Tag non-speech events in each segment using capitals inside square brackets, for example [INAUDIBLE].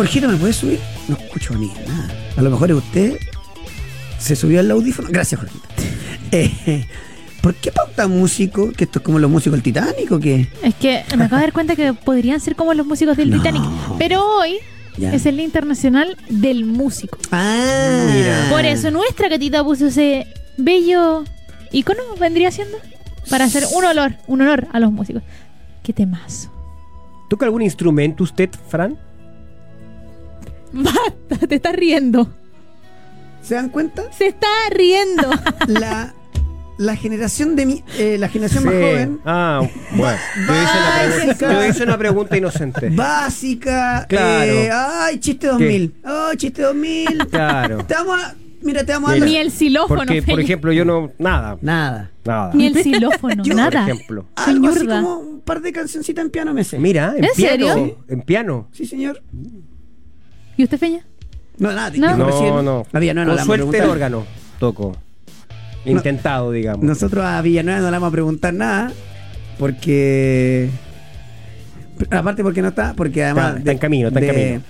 Jorgito, ¿me puede subir? No escucho ni nada. A lo mejor es usted. Se subió al audífono. Gracias, Jorgito. Eh, ¿Por qué pauta músico? ¿Que esto es como los músicos del Titanic o qué? Es que me acabo de dar cuenta que podrían ser como los músicos del No. Titanic. Pero hoy Ya. es el Día Internacional del Músico. Ah, Mira. Por eso nuestra catita puso ese bello icono, vendría siendo, para hacer un olor, un honor a los músicos. Qué temazo. ¿Toca algún instrumento usted, Fran? [LAUGHS] Basta, te estás riendo. ¿Se dan cuenta? Se está riendo. [LAUGHS] La, la generación de mi, eh, la generación más joven, Ah, bueno. [LAUGHS] Yo hice, una pregunta, yo hice una pregunta inocente. básica. Claro. eh, ay, chiste 2000. Ay, chiste 2000. Claro. Te vamos a. Mira, te vamos a. Ni el xilófono. Porque, por ejemplo, yo no. Nada. Nada. Nada. Ni el xilófono, Yo, nada. Por ejemplo. Algo así como un par de cancioncitas en piano me sé. Mira, en, ¿En piano. serio? En piano. Sí, señor. ¿Y usted, Feña? No, nada. No. No, recién no. A Villanueva no Con suerte el órgano toco. Intentado, digamos. Nosotros a Villanueva no le vamos a preguntar nada. Porque. Aparte, porque no está. Porque además. Está- está en camino, está en de camino.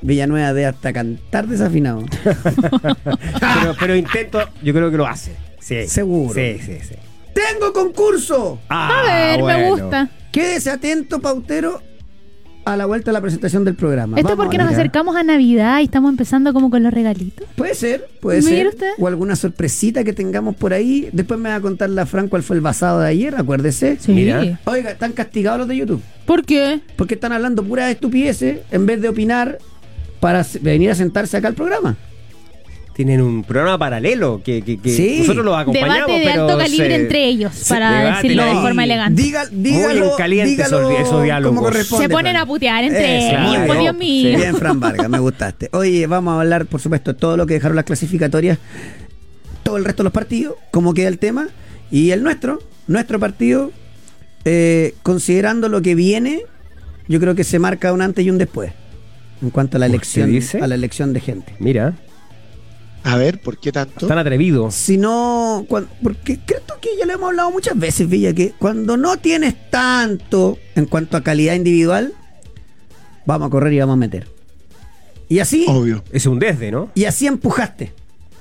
Villanueva de hasta cantar desafinado. [LAUGHS] pero, pero intento, yo creo que lo hace. Sí. Seguro. Sí, sí, sí. ¡Tengo concurso! Ah, A ver, me gusta. Quédese atento, pautero, a la vuelta de la presentación del programa. Esto es Vamos porque nos acercamos a Navidad y estamos empezando como con los regalitos. Puede ser, puede ser. usted. O alguna sorpresita que tengamos por ahí. Después me va a contar la Fran cuál fue el basado de ayer, acuérdese. Sí. Mira. Oiga, están castigados los de YouTube. ¿Por qué? Porque están hablando puras estupideces en vez de opinar para venir a sentarse acá al programa. Tienen un programa paralelo que, que, que Sí. nosotros los acompañamos. Debate de pero alto calibre se- entre ellos, para decirlo de forma elegante. Diga, dígalo, en caliente dígalo esos- esos diálogos. Se ponen Fran. a putear entre Eso, ellos, muy por. Dios mío. Bien, Fran Vargas, me gustaste. Oye, vamos a hablar, por supuesto, de todo lo que dejaron las clasificatorias, todo el resto de los partidos, cómo queda el tema, y el nuestro, nuestro partido, eh, considerando lo que viene, yo creo que se marca un antes y un después en cuanto a la ¿Usted elección, dice? a la elección de gente. Mira, A ver, ¿por qué tanto? tan atrevidos. Si no, cuan- porque creo que ya lo hemos hablado muchas veces, Villa, que cuando no tienes tanto en cuanto a calidad individual, vamos a correr y vamos a meter. Y así, Obvio. Es un desde, ¿no? y así empujaste.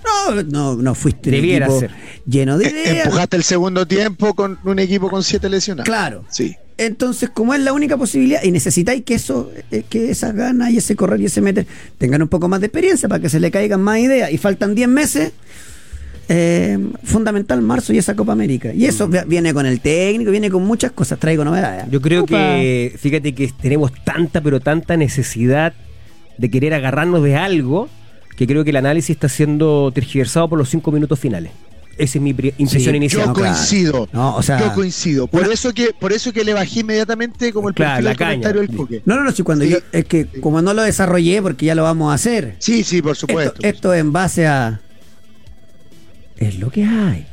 No, no, no fuiste un Debiera equipo ser. lleno de Eh, ideas. Empujaste el segundo tiempo con un equipo con siete lesionados. Claro. Sí. Entonces, como es la única posibilidad, y necesitáis que eso, eh, que esas ganas y ese correr y ese meter tengan un poco más de experiencia para que se le caigan más ideas, y faltan 10 meses, eh, fundamental marzo y esa Copa América. Y eso vi- viene con el técnico, viene con muchas cosas, traigo novedades. Yo creo que, fíjate que tenemos tanta, pero tanta necesidad de querer agarrarnos de algo que creo que el análisis está siendo tergiversado por los cinco minutos finales. Esa es mi impresión Sí, inicial. Yo No, claro. coincido. No, o sea, yo coincido. Por una- eso que, por eso que le bajé inmediatamente como el Claro, la del caña. comentario del Cuque. No, no, no, si cuando Sí. yo, es que como no lo desarrollé, porque ya lo vamos a hacer. Sí, sí, por supuesto. Esto, esto en base a. Es lo que hay.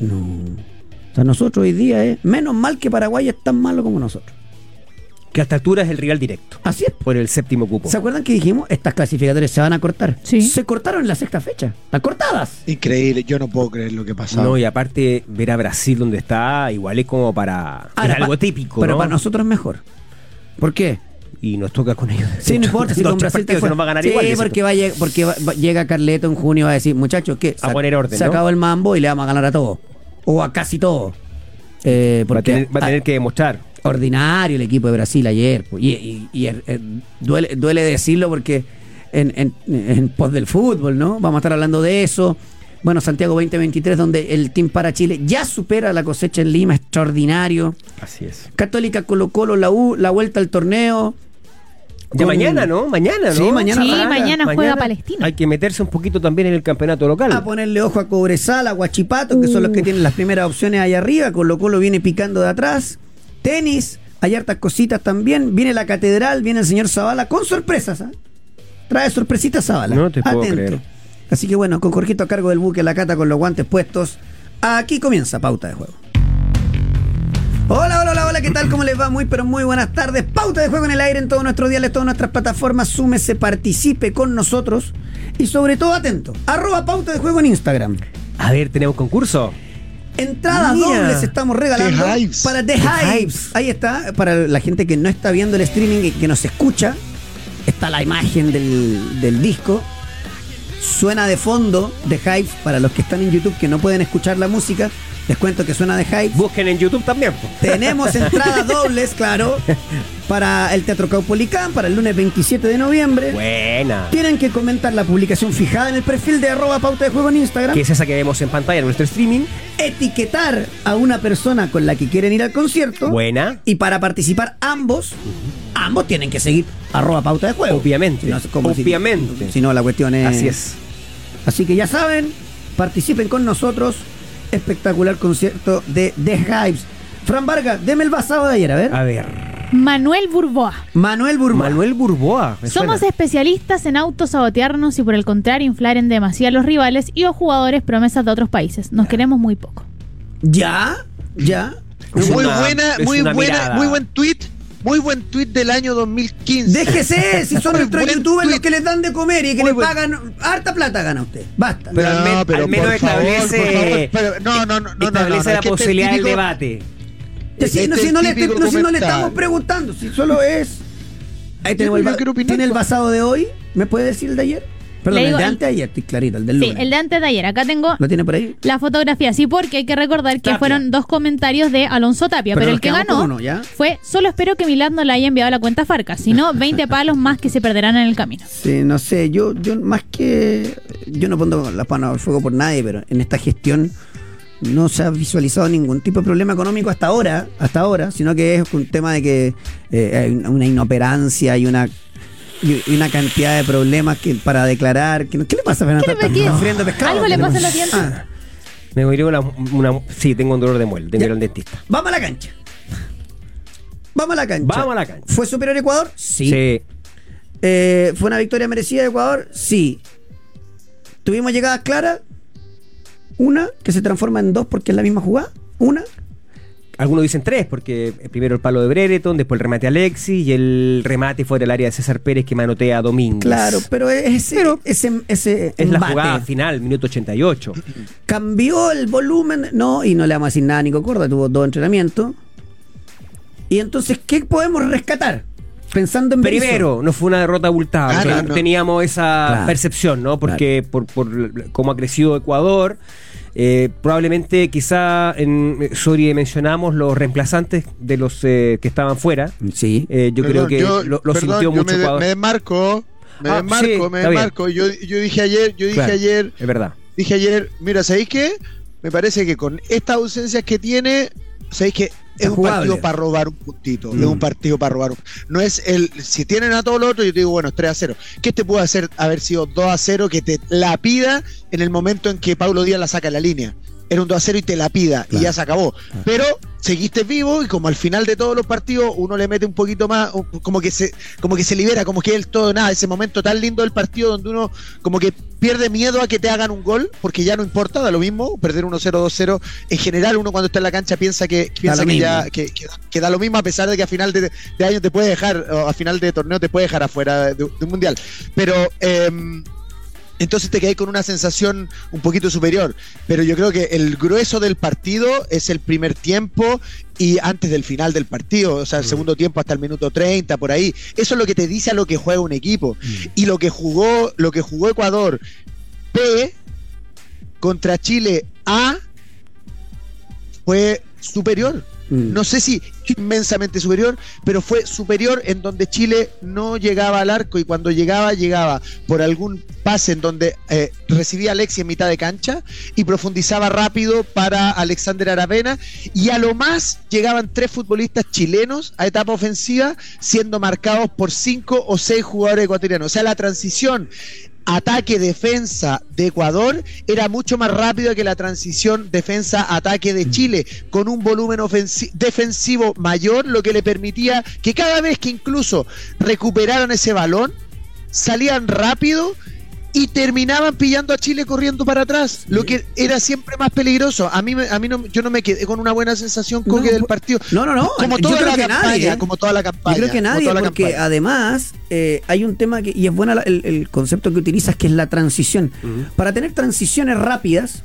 No. O sea, nosotros hoy día es. Menos mal que Paraguay es tan malo como nosotros. Que a esta altura es el rival directo. Así es. Por el séptimo cupo. ¿Se acuerdan que dijimos? Estas clasificatorias se van a cortar. Sí. Se cortaron en la sexta fecha. Están cortadas. Increíble, yo no puedo creer lo que pasado. No, y aparte, ver a Brasil donde está, igual es como para. Ahora, algo pa- típico, Pero ¿no? para nosotros es mejor. ¿Por qué? Y nos toca con ellos. Sí, no [LAUGHS] importa. Si con Brasil te partidos fue- se nos va a ganar sí, igual. porque, va porque va- va- llega Carleto en junio y va a decir, muchachos, ¿qué? A poner orden, Se ¿no? acabó el mambo y le vamos a ganar a todos. O a casi todos. Eh, Va a tener, va a tener que demostrar. ordinario el equipo de Brasil ayer. pues, Y, y- y, duele, duele decirlo porque en, en, en pos del fútbol, ¿no? Vamos a estar hablando de eso. Bueno, Santiago 2023, donde el Team para Chile ya supera la cosecha en Lima, extraordinario. Así es. Católica Colo Colo, la U, la vuelta al torneo. Ya Con- mañana, ¿no? Mañana, ¿no? Sí, mañana Sí, mañana juega Palestina. Hay que meterse un poquito también en el campeonato local. A ponerle ojo a Cobresal, a Guachipato, que son los que tienen las primeras opciones ahí arriba. Colo Colo viene picando de atrás. Tenis, hay hartas cositas también. Viene la catedral, viene el señor Zavala con sorpresas. ¿ah? Trae sorpresitas Zavala. No te puedo creer. Así que bueno, con Jorgito a cargo del buque, la cata con los guantes puestos. Aquí comienza Pauta de Juego. Hola, hola, ¿qué tal? ¿Cómo les va? Muy, pero muy buenas tardes. Pauta de juego en el aire en todos nuestros diales, todas nuestras plataformas. Súmese, participe con nosotros y sobre todo atento. Arroba pauta de juego en Instagram. A ver, tenemos concurso. Entradas Mira. dobles estamos regalando The Hives. para The, The Hives. Hives. Ahí está, para la gente que no está viendo el streaming y que nos escucha, está la imagen del, del disco. Suena de fondo The Hives para los que están en YouTube que no pueden escuchar la música. Les cuento que suena The Hives. Busquen en YouTube también. Tenemos [LAUGHS] entradas dobles, claro, para el Teatro Caupolicán para el lunes 27 de noviembre. Buena. Tienen que comentar la publicación fijada en el perfil de arroba pauta de juego en Instagram. Que es esa que vemos en pantalla en nuestro streaming. Etiquetar a una persona con la que quieren ir al concierto. Buena. Y para participar ambos, ambos tienen que seguir arroba pauta de juego. Obviamente. Si no, como si- Obviamente. Si, no, la cuestión es... Así es. Así que ya saben, participen con nosotros. Espectacular concierto de The Hives. Fran Vargas, deme el basado de ayer, a ver. A ver. Manuel Burboa. Manuel Burma. Manuel Burboa. Somos suena. especialistas en autosabotearnos y por el contrario inflar en demasía a los rivales y o jugadores promesas de otros países. Nos queremos muy poco. ¿Ya? ¿Ya? Es muy una- buena, muy buena, mirada. muy buen tweet, muy buen tweet del año 2015. Déjese, si son [LAUGHS] nuestros youtubers los que les dan de comer y que Muy le buen- pagan harta plata gana usted. Basta. Pero al men- al menos por favor, establece- por favor, pero- no, no, no, no, no, Establece no, no, la este posibilidad del debate. Si, no, Este si no le, no, si no le estamos preguntando, si solo es. Ahí tenemos pero el, ¿Tiene el basado de hoy? ¿Me puede decir el de ayer? Perdón, el de antes de ayer, estoy clarito, el del Sí, lunes. el de antes de ayer. Acá tengo ¿Lo tiene por ahí? la fotografía. Sí, porque hay que recordar que Tapia. fueron dos comentarios de Alonso Tapia. Pero el que ganó con uno, ¿ya? fue: Solo espero que Milad no le haya enviado la cuenta Farca. Si no, [LAUGHS] 20 palos más que se perderán en el camino. Sí, no sé, yo, yo más que. Yo no pongo la mano al fuego por nadie, pero en esta gestión no se ha visualizado ningún tipo de problema económico hasta ahora, hasta ahora, sino que es un tema de que eh, hay una inoperancia y una y y una cantidad de problemas que para declarar. Que, no- ¿Qué le pasa, Fernando? ¿Qué le- ¿Está- qué- está fríendo pescado? algo le ¿Qué pasa en los dientes? Ah, Me voy a ir una, una- Sí, tengo un dolor de muela. Tengo al dentista. vamos a la cancha. Vamos a la cancha. Vamos a la cancha. ¿Fue superior Ecuador? Sí. Sí. Eh, ¿Fue una victoria merecida de Ecuador? Sí. ¿Tuvimos llegadas claras? Una, que se transforma en dos porque es la misma jugada. Una. Algunos dicen tres, porque primero el palo de Brereton, después el remate a Alexis y el remate fuera del área de César Pérez que manotea a Domínguez. Claro, pero ese, Pero ese, ese Es la jugada final, minuto 88. [CLEARS THROAT] cambió el volumen, no, y no le vamos a decir nada a Nico Corda, tuvo dos entrenamientos. Y entonces, ¿qué podemos rescatar? Pensando en Berizzo. Primero, no fue una derrota abultada. Ah, no, no. Teníamos esa Claro. percepción, ¿no? Porque por, por cómo ha crecido Ecuador, eh, probablemente quizá en eh, Sori mencionamos los reemplazantes de los eh, que estaban fuera. Sí. Eh, yo Perdón, creo que yo- lo, lo perdón, sintió yo mucho me, desmarco, me Ah, desmarco, sí, me desmarco. Yo, yo dije ayer, yo dije Claro, ayer, Es verdad. dije ayer, mira, ¿sabéis qué? Me parece que con estas ausencias que tiene, ¿sabéis qué? Es un partido para robar un puntito. Mm. Es un partido para robar un No es el. Si tienen a todos los otros, yo te digo, bueno, es 3 a 0. ¿Qué te puede hacer haber sido 2 a 0 que te la pida en el momento en que Pablo Díaz la saca en la línea? Era un 2 a 0 y te la pida Claro. y ya se acabó. Pero seguiste vivo y como al final de todos los partidos uno le mete un poquito más, como que se, como que se libera, como que el todo nada, ese momento tan lindo del partido donde uno como que pierde miedo a que te hagan un gol, porque ya no importa, da lo mismo, perder 1-0, 2-0. En general uno cuando está en la cancha piensa que, piensa que ya que, que- que da lo mismo a pesar de que a final de, de año te puede dejar, o a final de torneo te puede dejar afuera de, de un mundial. Pero em, entonces te quedas con una sensación un poquito superior. Pero yo creo que el grueso del partido es el primer tiempo y antes del final del partido, o sea, el segundo tiempo hasta el minuto 30, por ahí. Eso es lo que te dice a lo que juega un equipo. Y lo que jugó, lo que jugó Ecuador P contra Chile A fue superior. Mm. No sé si inmensamente superior, pero fue superior en donde Chile no llegaba al arco y cuando llegaba, llegaba por algún pase en donde eh, recibía a Alexis en mitad de cancha y profundizaba rápido para Alexander Aravena y a lo más llegaban tres futbolistas chilenos a etapa ofensiva siendo marcados por cinco o seis jugadores ecuatorianos. O sea, la transición ataque-defensa de Ecuador. Era mucho más rápido que la transición defensa-ataque de Chile, con un volumen defensivo mayor, lo que le permitía que cada vez que incluso recuperaran ese balón, salían rápido y terminaban pillando a Chile corriendo para atrás, lo que era siempre más peligroso. A mí, me- a mí no, yo no me quedé con una buena sensación No, del pues, partido. No, no, no. Como yo toda creo la que campaña, nadie. ¿eh? como toda la Yo campaña. creo que nadie, porque campaña. además eh, hay un tema que, y es bueno el, el concepto que utilizas, que es la transición. Para tener transiciones rápidas,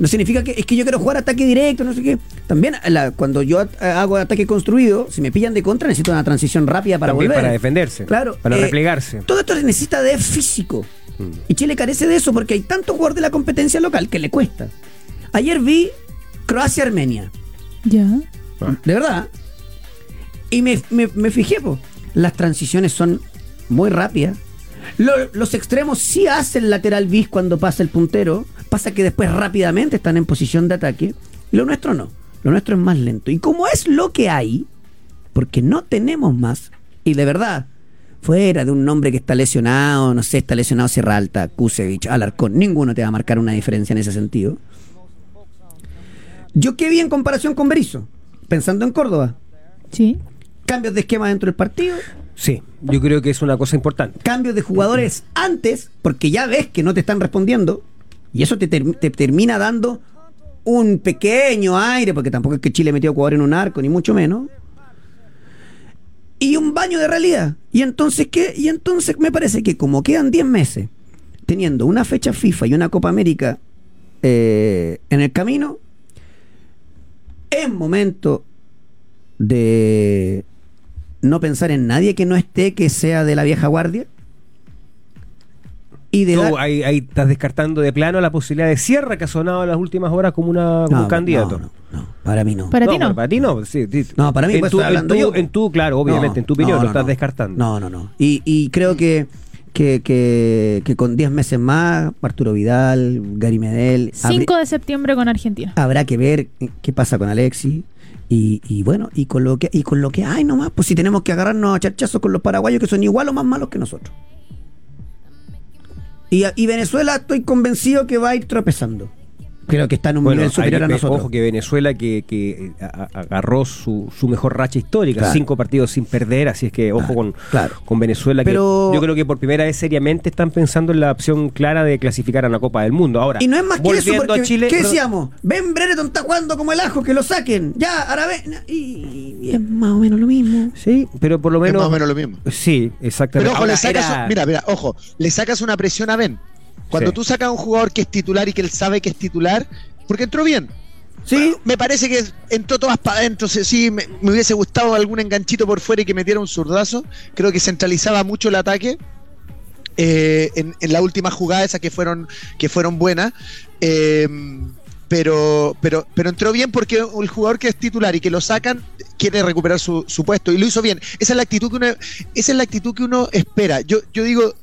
No significa que es que yo quiero jugar ataque directo, no sé qué. También la- cuando yo at- hago ataque construido, si me pillan de contra, necesito una transición rápida para También volver. para defenderse. Claro. Para eh, replegarse. Todo esto se necesita de físico. Mm. Y Chile carece de eso porque hay tanto jugador de la competencia local que le cuesta. Ayer vi Croacia-Armenia. Ya. Ah. De verdad. Y me, me- me fijé, po. las transiciones son muy rápidas. Lo- los extremos sí hacen lateral bis cuando pasa el puntero. Pasa que después rápidamente están en posición de ataque. Y lo nuestro no. Lo nuestro es más lento. Y como es lo que hay, porque no tenemos más, y de verdad, fuera de un nombre que está lesionado, no sé, está lesionado Sierra Alta, Kusevich, Alarcón, ninguno te va a marcar una diferencia en ese sentido. Yo qué vi en comparación con Berizzo, pensando en Córdoba. Sí. Cambios de esquema dentro del partido, Sí, yo creo que es una cosa importante. cambios de jugadores antes, porque ya ves que no te están respondiendo, y eso te, ter- te termina dando un pequeño aire, porque tampoco es que Chile metió jugador en un arco, ni mucho menos. Y un baño de realidad. Y entonces, ¿qué? Y entonces me parece que como quedan 10 meses, teniendo una fecha FIFA y una Copa América eh, en el camino, es momento de no pensar en nadie que no esté, que sea de la vieja guardia. Y de Tú dar- ahí, ahí estás descartando de plano la posibilidad de Sierra que ha sonado en las últimas horas como, una, como No, un candidato. No, no, no, para mí no. Para ti no. Para ti no. sí, sí. No, para mí, en pues, tu, en tu, yo. en tu, claro, obviamente, No, en tu opinión no, lo estás no. descartando. No, no, no. Y, y creo que, que, que, que con 10 meses más, Arturo Vidal, Gary Medel, 5 de septiembre con Argentina. habrá que ver qué pasa con Alexis. Y, y bueno, y con lo que y con lo que hay nomás, pues si tenemos que agarrarnos a charchazos con los paraguayos que son igual o más malos que nosotros. Y, y Venezuela estoy convencido que va a ir tropezando. Creo que está en un Bueno, nivel superior hay- a nosotros. Ojo que Venezuela que, que, eh, agarró su, su mejor racha histórica, Claro. cinco partidos sin perder, así es que ojo Claro, con, claro. con Venezuela, Pero- que yo creo que por primera vez seriamente están pensando en la opción clara de clasificar a la Copa del Mundo. Ahora, Y no es más que eso, volviendo porque a Chile, ¿qué decíamos? Ben Brereton está jugando como el ajo, que lo saquen. Ya, ahora ven. Y, y es más o menos lo mismo. Sí, pero por lo Es menos... más o menos lo mismo. Sí, exactamente. Pero ojo, Ahora, le sacas, era- mira, mira, ojo, le sacas una presión a Ben. Cuando Sí. tú sacas a un jugador que es titular y que él sabe que es titular, porque entró bien. Sí, Me parece que entró todas para adentro. sí, Sí, me, me hubiese gustado algún enganchito por fuera y que metiera un zurdazo. Creo que centralizaba mucho el ataque. eh, en, en la última jugada, esas que fueron, que fueron buenas. eh, pero, pero, pero entró bien porque el jugador que es titular y que lo sacan quiere recuperar su, su puesto y lo hizo bien. Esa es la actitud que uno, esa es la actitud que uno espera. Yo, yo digo,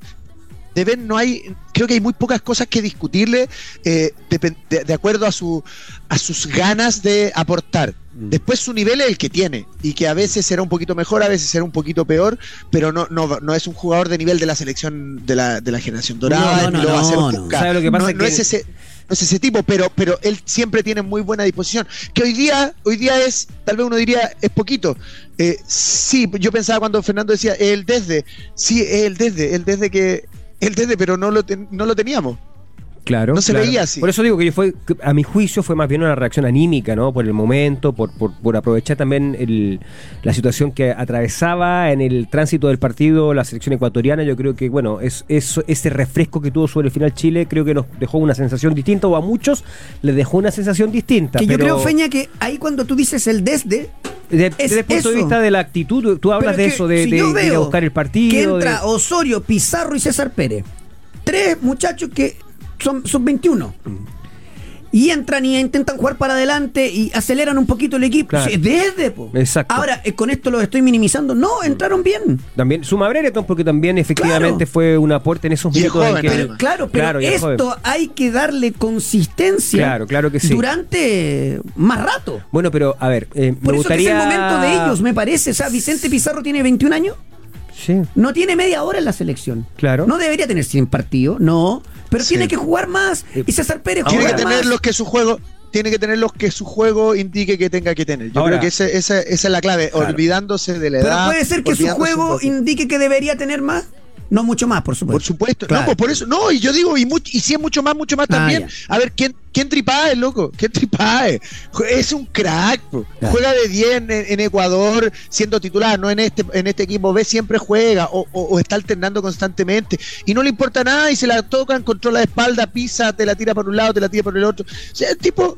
de Ben no hay, creo que hay muy pocas cosas que discutirle eh, depen- de, de acuerdo a su a sus ganas de aportar. Mm. Después su nivel es el que tiene y que a veces será un poquito mejor, a veces será un poquito peor, pero no no, no es un jugador de nivel de la selección de la, de la generación dorada, No, no, ni lo va a hacer no, es ese no es ese tipo, pero pero él siempre tiene muy buena disposición. Que hoy día hoy día es, tal vez uno diría, es poquito. Eh, sí, yo pensaba cuando Fernando decía el desde, sí, el desde, el desde que el desde, pero no lo teníamos. Claro. No se claro. veía así. Por eso digo que yo fue, que a mi juicio fue más bien una reacción anímica, ¿no? Por el momento, por, por, por aprovechar también el- la situación que atravesaba en el tránsito del partido la selección ecuatoriana. Yo creo que, bueno, es, es- ese refresco que tuvo sobre el final Chile, creo que nos dejó una sensación distinta, o a muchos les dejó una sensación distinta. que yo creo, Feña, que ahí cuando tú dices el desde, de- es desde el punto de vista de la actitud, tú hablas de es que eso, de, si de- ir a buscar el partido. Que de- entra Osorio, Pizarro y César Pérez. Tres muchachos que son, son 21. Y entran y intentan jugar para adelante y aceleran un poquito el equipo. Claro. Desde, po. Exacto. Ahora, eh, con esto lo estoy minimizando. No, entraron bien. También suma Brereton, porque también efectivamente Claro. fue un aporte en esos es minutos que- además. Claro, pero Claro, esto hay que darle consistencia Claro, claro que sí. durante más rato. Bueno, pero a ver, eh, Por me eso que gustaría. es el momento de ellos, me parece. O sea, Vicente Pizarro tiene 21 años. Sí, No tiene media hora en la selección. Claro. No debería tener 100 partidos, no. Pero Sí. tiene que jugar más. Y César Pérez Tiene juega que tener más. los que su juego tiene que tener los que su juego indique que tenga que tener. Yo Ahora- creo que ese- esa, esa es la clave, Claro. olvidándose de la Pero edad. puede ser que su juego indique que debería tener más. No mucho más, por supuesto. Por supuesto. Claro. No, pues por eso. No, y yo digo, y, much- y si es mucho más, mucho más Ah, también. A ver, ¿quién, quién tripae, loco? ¿Quién tripae? Es un crack. Claro. Juega de 10 en, en Ecuador siendo titular, no en este, en este equipo B, siempre juega o, o- o está alternando constantemente. Y no le importa nada y se la tocan, controla la espalda, pisa, te la tira por un lado, te la tira por el otro. O sea, el tipo,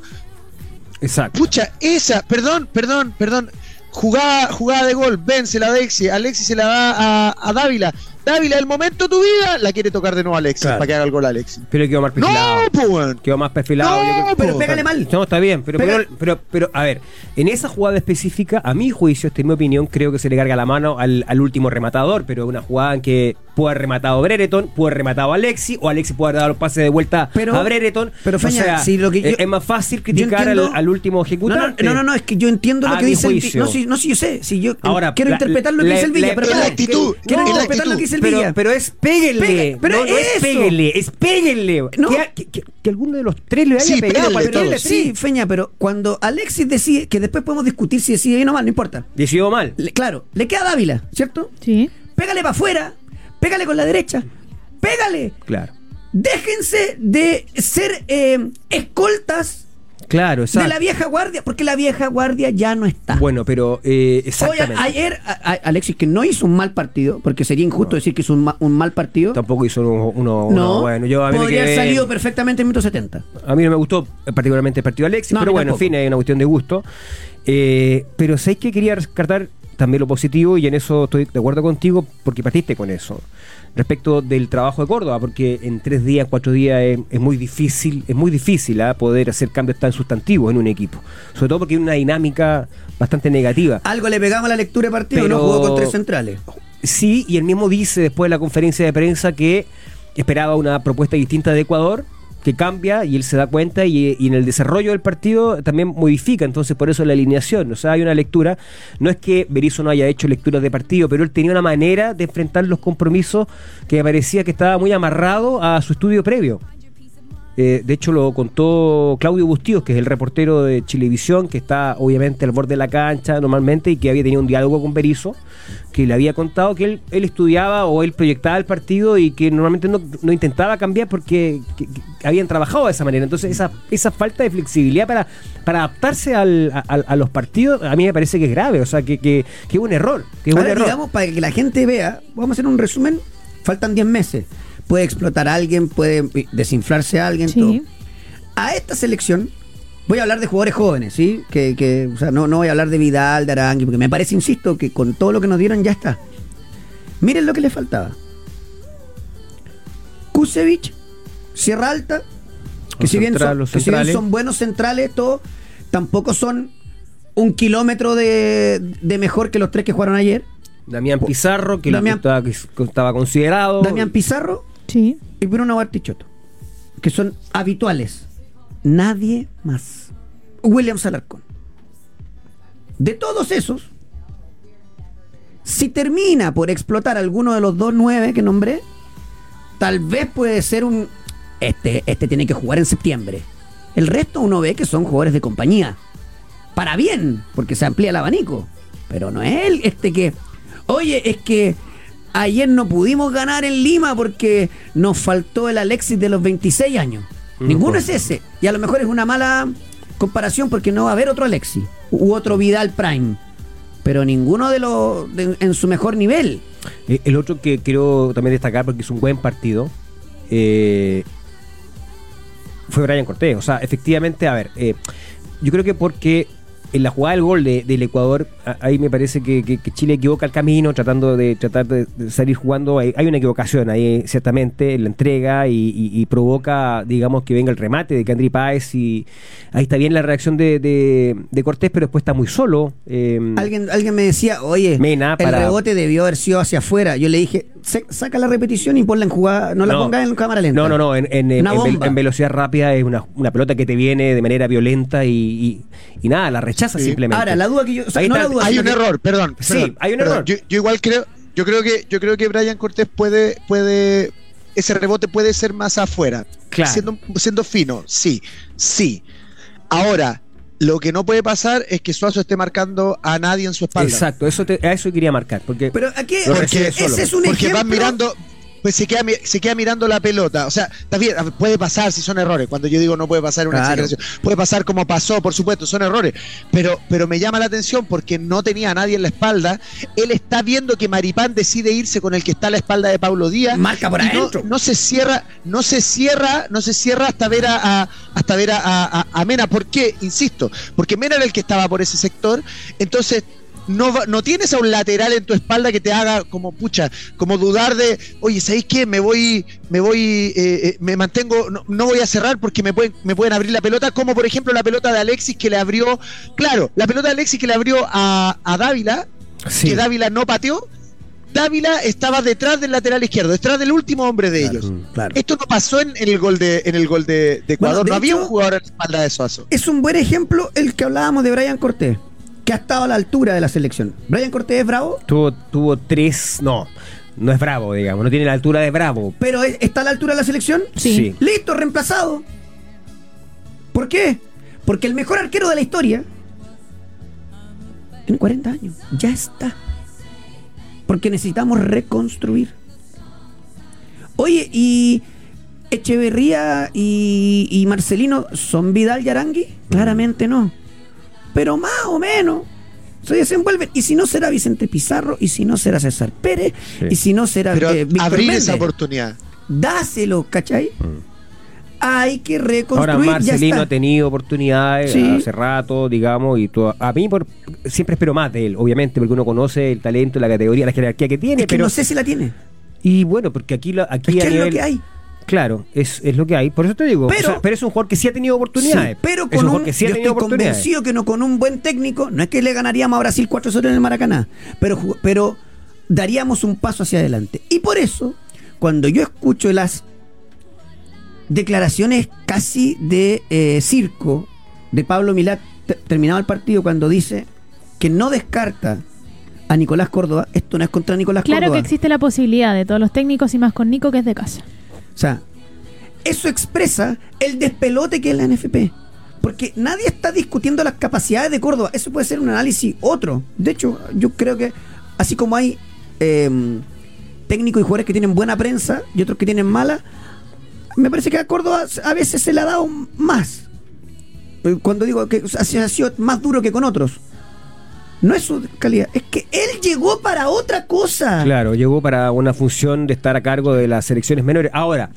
Exacto. Pucha, esa, perdón, perdón, perdón. Jugada, jugada de gol, vence la Alexi, Alexi se la da a, a Dávila. Dávila, el momento de tu vida, la quiere tocar de nuevo a Alexi, Claro. para que haga el gol a Alexi. Pero quedó más No, perfilado. pues, weón. Quedó más perfilado. No, creo- pero pégale mal. No, está bien, pero, pero, pero, pero, a ver, en esa jugada específica, a mi juicio, esta es mi opinión, creo que se le carga la mano al, al último rematador, pero una jugada en que puede haber rematado Brereton, puede haber rematado a Alexi, o Alexi puede haber dado el pase de vuelta Pero- a Brereton. pero, o Feña, sea, si lo que yo- es, más fácil criticar entiendo- al, al último No, no, ejecutante. no, no, no, es que yo entiendo lo que dice el. No, sí, no, sí, yo sé. Si yo Ahora, quiero la- interpretar lo que dice el Villa, la- pero la actitud, Quiero interpretar lo que dice el pero, Villa. pero es péguenle. Pega- pero no, no es eso. péguenle, es péguenle. No. Que, que- que- que alguno de los tres le haya Sí, pegado péguenle para Pero, sí, Feña, pero cuando Alexis decide, que después podemos discutir si decide bien o mal, no importa. Decidió mal. Le- claro, le queda a Dávila, ¿cierto? Sí. Pégale para afuera, pégale con la derecha, pégale. Claro. Déjense de ser eh, escoltas Claro, exacto. de la vieja guardia, porque la vieja guardia ya no está. Bueno, pero eh, exactamente. ayer, a- a- Alexis, que no hizo un mal partido, porque sería injusto decir que hizo un, ma- un mal partido. Tampoco hizo uno, no, bueno, yo a mí me podría haber salido perfectamente en minuto 70. A mí no me gustó particularmente el partido de Alexis, No, pero bueno, en fin, hay una cuestión de gusto. Eh, pero sé que quería rescatar también lo positivo y en eso estoy de acuerdo contigo porque partiste con eso. Respecto del trabajo de Córdoba, porque en tres días, cuatro días es, es muy difícil, es muy difícil ¿ah? poder hacer cambios tan sustantivos en un equipo. Sobre todo porque hay una dinámica bastante negativa. Algo le pegamos a la lectura de partido, Pero- no jugó con tres centrales. Sí, y él mismo dice después de la conferencia de prensa que esperaba una propuesta distinta de Ecuador, que cambia y él se da cuenta y, en el desarrollo del partido también modifica, entonces por eso la alineación, o sea, hay una lectura, no es que Berizzo no haya hecho lecturas de partido, pero él tenía una manera de enfrentar los compromisos que parecía que estaba muy amarrado a su estudio previo. Eh, de hecho, lo contó Claudio Bustíos, que es el reportero de Chilevisión, que está obviamente al borde de la cancha normalmente y que había tenido un diálogo con Berizzo, que le había contado que él, él estudiaba o él proyectaba el partido y que normalmente no, no intentaba cambiar porque que- que habían trabajado de esa manera. Entonces, esa, esa falta de flexibilidad para, para adaptarse al- a, los partidos, a mí me parece que es grave, o sea, que, que, que es un error. Que es un Ahora, error. digamos, para que la gente vea, vamos a hacer un resumen, faltan 10 meses. Puede explotar a alguien, puede desinflarse a alguien, Sí. todo. A esta selección, voy a hablar de jugadores jóvenes, ¿sí? Que, que, o sea, no, no voy a hablar de Vidal, de Arangui, porque me parece, insisto, que con todo lo que nos dieron ya está. Miren lo que le faltaba. Kusevich, Sierra Alta, que, si bien, son, los que si bien son buenos centrales, todo, tampoco son un kilómetro de, de mejor que los tres que jugaron ayer. Damián Pizarro, que Damián- estaba, que estaba considerado. Damián Pizarro Y Bruno Bartichotto, que son habituales. Nadie más. William Salarcón. De todos esos, si termina por explotar alguno de los dos nueve que nombré, tal vez puede ser un... Este, este tiene que jugar en septiembre. El resto uno ve que son jugadores de compañía. Para bien, porque se amplía el abanico. Pero no es él este que... Oye, es que ayer no pudimos ganar en Lima porque nos faltó el Alexis de los 26 años. Mm, Ninguno es ese. Y a lo mejor es una mala comparación porque no va a haber otro Alexis u otro Vidal Prime. Pero ninguno de los de- en su mejor nivel. Eh, El otro que quiero también destacar porque es un buen partido eh, fue Brian Cortés. O sea, efectivamente, a ver, eh, yo creo que porque en la jugada del gol de- del Ecuador, ahí me parece que, que- que Chile equivoca el camino tratando de tratar de, salir jugando. Hay, hay una equivocación ahí, ciertamente, en la entrega y, y- y provoca, digamos, que venga el remate de Candri Páez. Y ahí está bien la reacción de, de- de Cortés, pero después está muy solo. eh, Alguien, alguien me decía, oye, Mena el para- rebote debió haber sido hacia afuera. Yo le dije, "Se- saca la repetición y ponla en jugada, no, la pongas en cámara lenta. No, no, no. En, en- velocidad rápida es una, una pelota que te viene de manera violenta y, y- y nada, la rechaza Sí. simplemente. Ahora, la duda que yo. o sea, no está- la duda, Hay un que- error, perdón. Sí, hay un perdón. error. Yo, yo igual creo, yo creo que, yo creo que Brian Cortés puede, puede, ese rebote puede ser más afuera. Claro. Siendo, siendo fino, sí, sí. Ahora, lo que no puede pasar es que Suazo esté marcando a nadie en su espalda. Exacto, eso te- a eso quería marcar. Porque Pero aquí, Lo ese es un porque ejemplo. van mirando, pues se queda, mi- se queda mirando la pelota. O sea, está bien, puede pasar si son errores. Cuando yo digo no puede pasar una Claro. exageración, puede pasar como pasó, por supuesto, son errores. Pero, pero me llama la atención porque no tenía a nadie en la espalda. Él está viendo que Maripán decide irse con el que está a la espalda de Pablo Díaz. Marca por no, adentro. no se cierra, no se cierra, no se cierra hasta ver a, a- hasta ver a- a- a Mena. ¿Por qué? Insisto, porque Mena era el que estaba por ese sector. Entonces, no, va- no tienes a un lateral en tu espalda que te haga como pucha, como dudar de, oye, ¿sabéis qué? Me voy, me voy, eh, eh, me mantengo, no, no voy a cerrar porque me pueden, me pueden abrir la pelota, como por ejemplo la pelota de Alexis que le abrió, claro, la pelota de Alexis que le abrió a, a Dávila, Sí. que Dávila no pateó. Dávila estaba detrás del lateral izquierdo, detrás del último hombre de ellos. Claro. Esto no pasó en, en el gol de en el gol de, de Ecuador. Bueno, de no había un jugador en la espalda de Suazo. Es un buen ejemplo el que hablábamos de Brian Cortés, que ha estado a la altura de la selección. Brian Cortés es bravo, Tuvo, tuvo tres. No, no es bravo, digamos. No tiene la altura de bravo. pero es- está a la altura de la selección. Sí. Listo, reemplazado. ¿Por qué? Porque el mejor arquero de la historia tiene 40 años. Ya está. Porque necesitamos reconstruir. Oye, ¿y Echeverría y, y Marcelino son Vidal y Arangui? Claramente no. Pero más o menos se desenvuelven. Y si no será Vicente Pizarro, y si no será César Pérez, Sí. y si no será Pero eh, Víctor abrir Méndez esa oportunidad. dáselo, ¿cachai? Hay que Ahora reconstruir. ya Marcelino está. ha tenido oportunidades Sí. hace rato, digamos, y todo. a mí por, siempre espero más de él, obviamente, porque uno conoce el talento, la categoría, la jerarquía que tiene, Es que pero no sé si la tiene. y bueno, porque aquí la- aquí Es que a es lo que hay. Claro, es, es lo que hay. Por eso te digo, Pero- o sea, pero es un jugador que sí ha tenido oportunidades. Sí, pero Es con un que sí ha yo tenido estoy oportunidades. convencido que no con un buen técnico, no es que le ganaríamos a Brasil 4-0 en el Maracaná, pero, pero daríamos un paso hacia adelante. Y por eso, cuando yo escucho las declaraciones casi de eh, circo de Pablo Milat te- terminado el partido cuando dice que no descarta a Nicolás Córdoba, esto no es contra Nicolás Claro Córdoba. que existe la posibilidad de todos los técnicos y más con Nico que es de casa. O sea, eso expresa el despelote que es la NFP. Porque nadie está discutiendo las capacidades de Córdoba. Eso puede ser un análisis otro. De hecho, yo creo que así como hay eh, técnicos y jugadores que tienen buena prensa y otros que tienen mala, me parece que a Córdoba a veces se le ha dado más. Cuando digo que o sea, ha sido más duro que con otros. No es su calidad, es que él llegó para otra cosa. Claro, llegó para una función de estar a cargo de las selecciones menores. Ahora,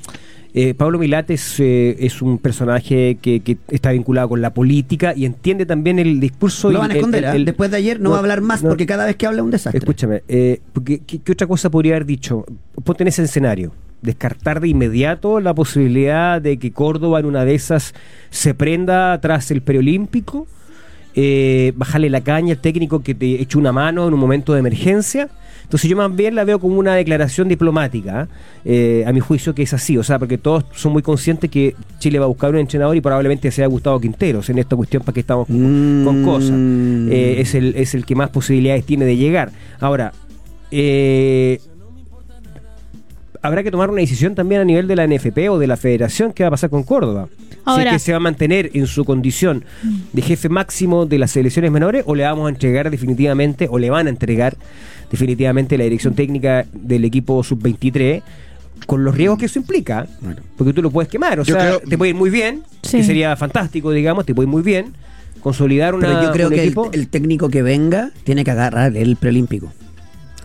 eh, Pablo Milat es, eh, es un personaje que, que está vinculado con la política y entiende también el discurso. Lo van a esconder. el- el- Después de ayer no, va a hablar más no, porque cada vez que habla es un desastre. Escúchame, eh, porque, ¿qué, qué otra cosa podría haber dicho? Ponte en ese escenario. Descartar de inmediato la posibilidad de que Córdoba en una de esas se prenda tras el preolímpico, eh, bajarle la caña al técnico que te echó una mano en un momento de emergencia. Entonces yo más bien la veo como una declaración diplomática, ¿eh? a mi juicio que es así, o sea, porque todos son muy conscientes que Chile va a buscar un entrenador y probablemente sea Gustavo Quinteros en esta cuestión para que estamos con, con cosas. Mm. Eh, es, el, es el que más posibilidades tiene de llegar. Ahora, eh, habrá que tomar una decisión también a nivel de la NFP o de la federación qué va a pasar con Córdoba. si es que se va a mantener en su condición de jefe máximo de las selecciones menores o le vamos a entregar definitivamente o le van a entregar definitivamente la dirección técnica del equipo sub-23 con los riesgos que eso implica. Porque tú lo puedes quemar, o Yo sea, creo- te puede ir muy bien, Sí. que sería fantástico, digamos, te puede ir muy bien, consolidar una, Pero yo creo un que el, equipo. el técnico que venga tiene que agarrar el preolímpico.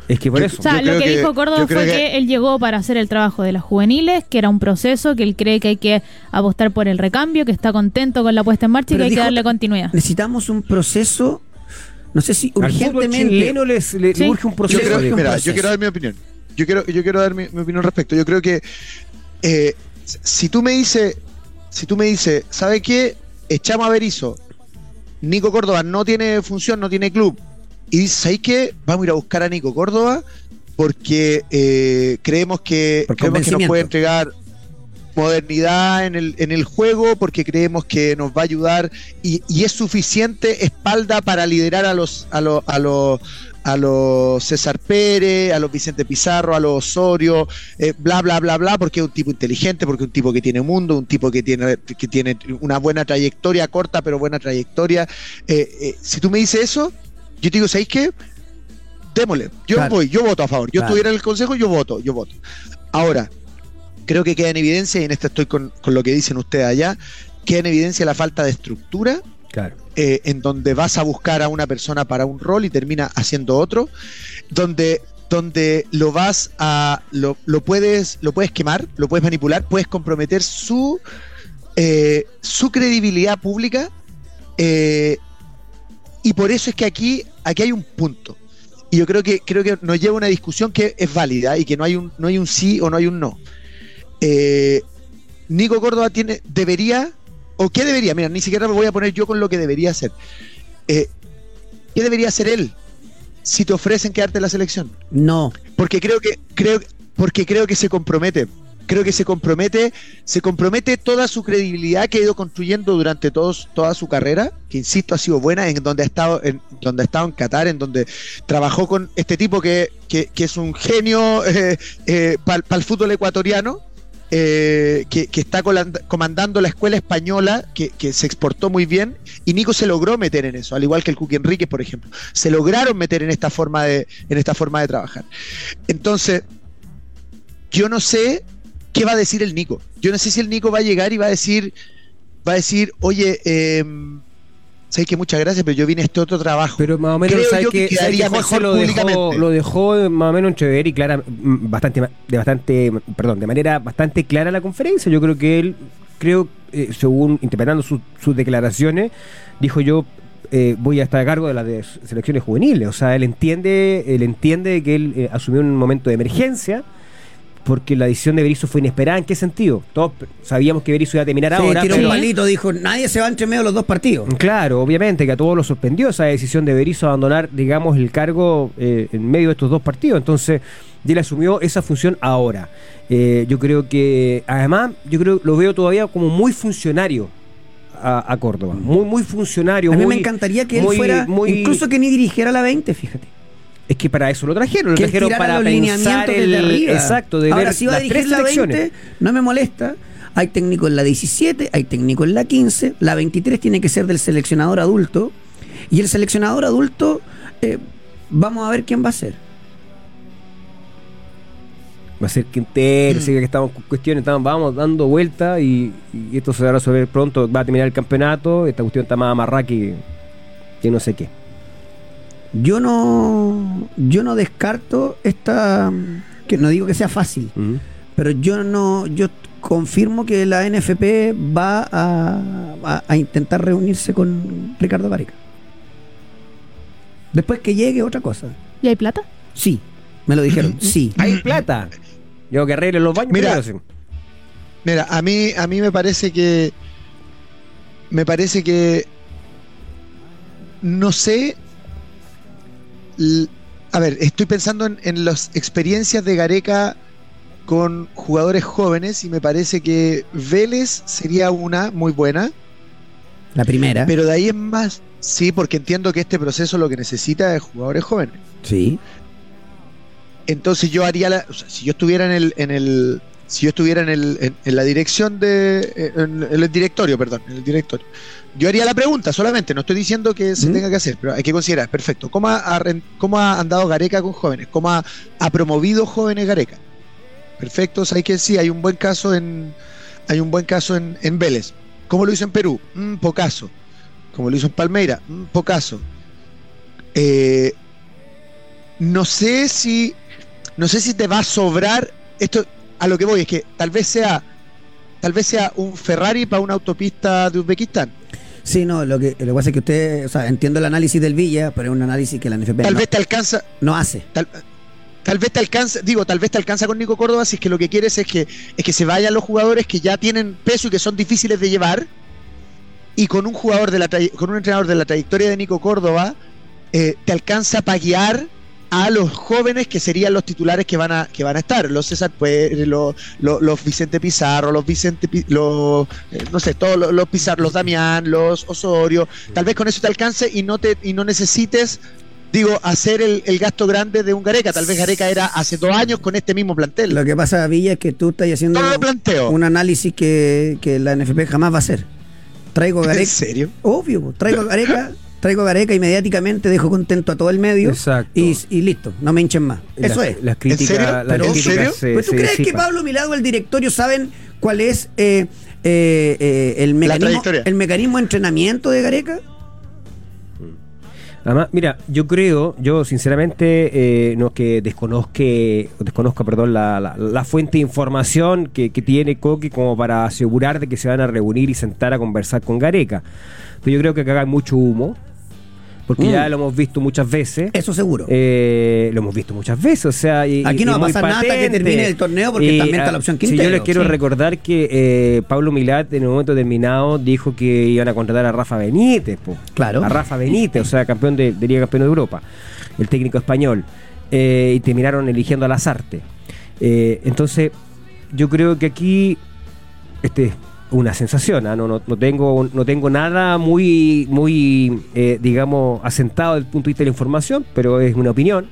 Es que por Yo- eso. O sea, Yo lo que, que- dijo Córdoba yo fue que... que- él llegó para hacer el trabajo de las juveniles, que era un proceso, que él cree que hay que apostar por el recambio, que está contento con la puesta en marcha y que hay que dijo- darle continuidad. Necesitamos un proceso, no sé si urgentemente. chileno les, le Sí. urge un Yo proceso. un mira, proceso. yo quiero dar mi opinión. Yo quiero, yo quiero dar mi, mi opinión al respecto. Yo creo que eh, si tú me dices, si tú me dices, ¿sabe qué? Echamos a Berizzo. Nico Córdoba no tiene función, no tiene club. Y dices, ¿sabes qué? Vamos a ir a buscar a Nico Córdoba porque creemos que, creemos que nos puede entregar modernidad en el, en el juego porque creemos que nos va a ayudar y, y es suficiente espalda para liderar a los a los a los a los César Pérez, a los Vicente Pizarro, a los Osorio, eh, bla bla bla bla, porque es un tipo inteligente, porque es un tipo que tiene mundo, un tipo que tiene que tiene una buena trayectoria corta, pero buena trayectoria. Eh, eh, si tú me dices eso, yo te digo, ¿sabéis qué? démosle. Yo Claro. voy, yo voto a favor. Yo Claro. estuviera en el consejo, yo voto, yo voto. Ahora, creo que queda en evidencia, y en esto estoy con, con lo que dicen ustedes allá, queda en evidencia la falta de estructura Claro. eh, en donde vas a buscar a una persona para un rol y termina haciendo otro, donde, donde lo vas a lo, lo puedes lo puedes quemar, lo puedes manipular, puedes comprometer su eh, su credibilidad pública eh, y por eso es que aquí aquí hay un punto y yo creo que creo que nos lleva a una discusión que es válida y que no hay un no hay un sí o no hay un no. Eh, Nico Córdoba tiene debería o qué debería, mira, ni siquiera me voy a poner yo con lo que debería hacer. Eh, ¿Qué debería hacer él si te ofrecen quedarte en la selección? No. Porque creo que creo porque creo que se compromete. Creo que se compromete, se compromete toda su credibilidad que ha ido construyendo durante todos, toda su carrera, que insisto ha sido buena, en donde ha estado, en donde ha estado en Qatar, en donde trabajó con este tipo que, que, es un genio [LAUGHS] para el fútbol ecuatoriano, eh, que, que, está comandando la escuela española, que, se exportó muy bien, y Nico se logró meter en eso, al igual que el Cuqui Enríquez, por ejemplo. Se lograron meter en esta forma de, en esta forma de trabajar. Entonces, yo no sé qué va a decir el Nico. Yo no sé si el Nico va a llegar y va a decir, va a decir, oye, eh, sabes que muchas gracias, pero yo vine a este otro trabajo. Pero más o menos, Creo ¿sabes que que, mejor lo dejó, lo dejó más o menos entrever y clara, mm, bastante, de bastante, perdón, de manera bastante clara la conferencia. Yo creo que él, creo, eh, según interpretando sus- sus declaraciones, dijo yo eh, voy a estar a cargo de las de selecciones juveniles. O sea, él entiende, él entiende que él eh, asumió un momento de emergencia. Porque la decisión de Berizzo fue inesperada. ¿En qué sentido? Todos sabíamos que Berizzo iba a terminar Sí, ahora. tiró pero- un palito, dijo, nadie se va entre medio de los dos partidos. Claro, obviamente que a todos los sorprendió esa decisión de Berizzo abandonar, digamos, el cargo eh, en medio de estos dos partidos. Entonces, él asumió esa función ahora. Eh, yo creo que, además, yo creo lo veo todavía como muy funcionario a, a Córdoba. Muy, muy funcionario. A mí muy- me encantaría que él muy- fuera, muy- incluso que ni dirigiera la 20, fíjate. Es que para eso lo trajeron. Lo trajeron para los pensar el, arriba. Exacto, de Ahora ver si va a las dirigir tres la selecciones. 20, no me molesta. Hay técnico en la 17, hay técnico en la 15, la 23 tiene que ser del seleccionador adulto y el seleccionador adulto eh, vamos a ver quién va a ser. Va a ser Quintero, Mm. sigue que estamos con cuestiones, estamos, vamos dando vueltas y, y esto se va a resolver pronto, va a terminar el campeonato, esta cuestión está más amarrada que, que no sé qué. Yo no yo no descarto esta que no digo que sea fácil, pero yo no yo confirmo que la NFP va a, a- a intentar reunirse con Ricardo Gareca. Después que llegue otra cosa. ¿Y hay plata? Sí, me lo dijeron, sí. Hay plata. Yo que arregle los baños. Mira, primero, sí. Mira, a mí, a mí me parece que. Me parece que. No sé. A ver, estoy pensando en, en las experiencias de Gareca con jugadores jóvenes y me parece que Vélez sería una muy buena, La primera. pero de ahí es más. Sí, porque entiendo que este proceso lo que necesita es jugadores jóvenes. Sí. Entonces yo haría la, o sea, si yo estuviera en el, en el, si yo estuviera en el, en, en la dirección de, en, en el directorio, perdón, en el directorio, yo haría la pregunta solamente, no estoy diciendo que se ¿Mm? tenga que hacer, pero hay que considerar, perfecto, ¿cómo ha, cómo ha andado Gareca con jóvenes? ¿Cómo ha, ha promovido jóvenes Gareca? Perfecto, hay que sí, hay un buen caso en, hay un buen caso en, en Vélez. ¿Cómo lo hizo en Perú? Un pocaso. Como lo hizo en Palmeira, un pocaso. Eh, no sé si no sé si te va a sobrar esto a lo que voy es que tal vez sea tal vez sea un Ferrari para una autopista de Uzbekistán Sí, no, lo que, lo que pasa es que usted, o sea, entiendo el análisis del Villa, pero es un análisis que la NFP tal no, vez te alcanza no hace. tal, tal vez te alcanza digo tal vez te alcanza con Nico Córdoba si es que lo que quieres es que es que se vayan los jugadores que ya tienen peso y que son difíciles de llevar y con un jugador de la con un entrenador de la trayectoria de Nico Córdoba eh, te alcanza para guiar a los jóvenes que serían los titulares que van a que van a estar los César Pérez, los, los, los Vicente Pizarro los Vicente los eh, no sé todos los, los Pizarro los Damián los Osorio tal vez con eso te alcance y no te y no necesites digo hacer el, el gasto grande de un Gareca tal vez Gareca era hace dos años con este mismo plantel Lo que pasa, Villa, es que tú estás haciendo planteo un análisis que, que la NFP jamás va a hacer. Traigo a ¿en Gareca. serio? Obvio, traigo Gareca, traigo a Gareca y mediáticamente dejo contento a todo el medio. Exacto. Y, y listo, no me hinchen más. Eso Las- es. Las críticas, serio? las ¿Pero en serio? se- ¿Pero tú se crees que. Pablo Milagro, el directorio, saben cuál es eh, eh, eh, el, mecanismo, el mecanismo de entrenamiento de Gareca? Además, mira, yo creo, yo sinceramente, eh, no que desconozca, desconozca perdón, la, la- la fuente de información que, que tiene Coque como para asegurar de que se van a reunir y sentar a conversar con Gareca. Pero yo creo que acá hay mucho humo, porque Mm. ya lo hemos visto muchas veces. Eso seguro. Eh, lo hemos visto muchas veces, o sea, y- Aquí no va a pasar nada hasta que termine el torneo, porque también está la opción Si yo Quintero, les quiero sí. recordar que eh, Pablo Milat en un momento determinado dijo que iban a contratar a Rafa Benítez, po. Claro. a Rafa Benítez, o sea, campeón de, de Liga Campeón de Europa, el técnico español, eh, y terminaron eligiendo a Lazarte. Entonces, yo creo que aquí este una sensación, ¿ah? no, no, no tengo no tengo nada muy muy eh, digamos asentado desde el punto de vista de la información, pero es una opinión.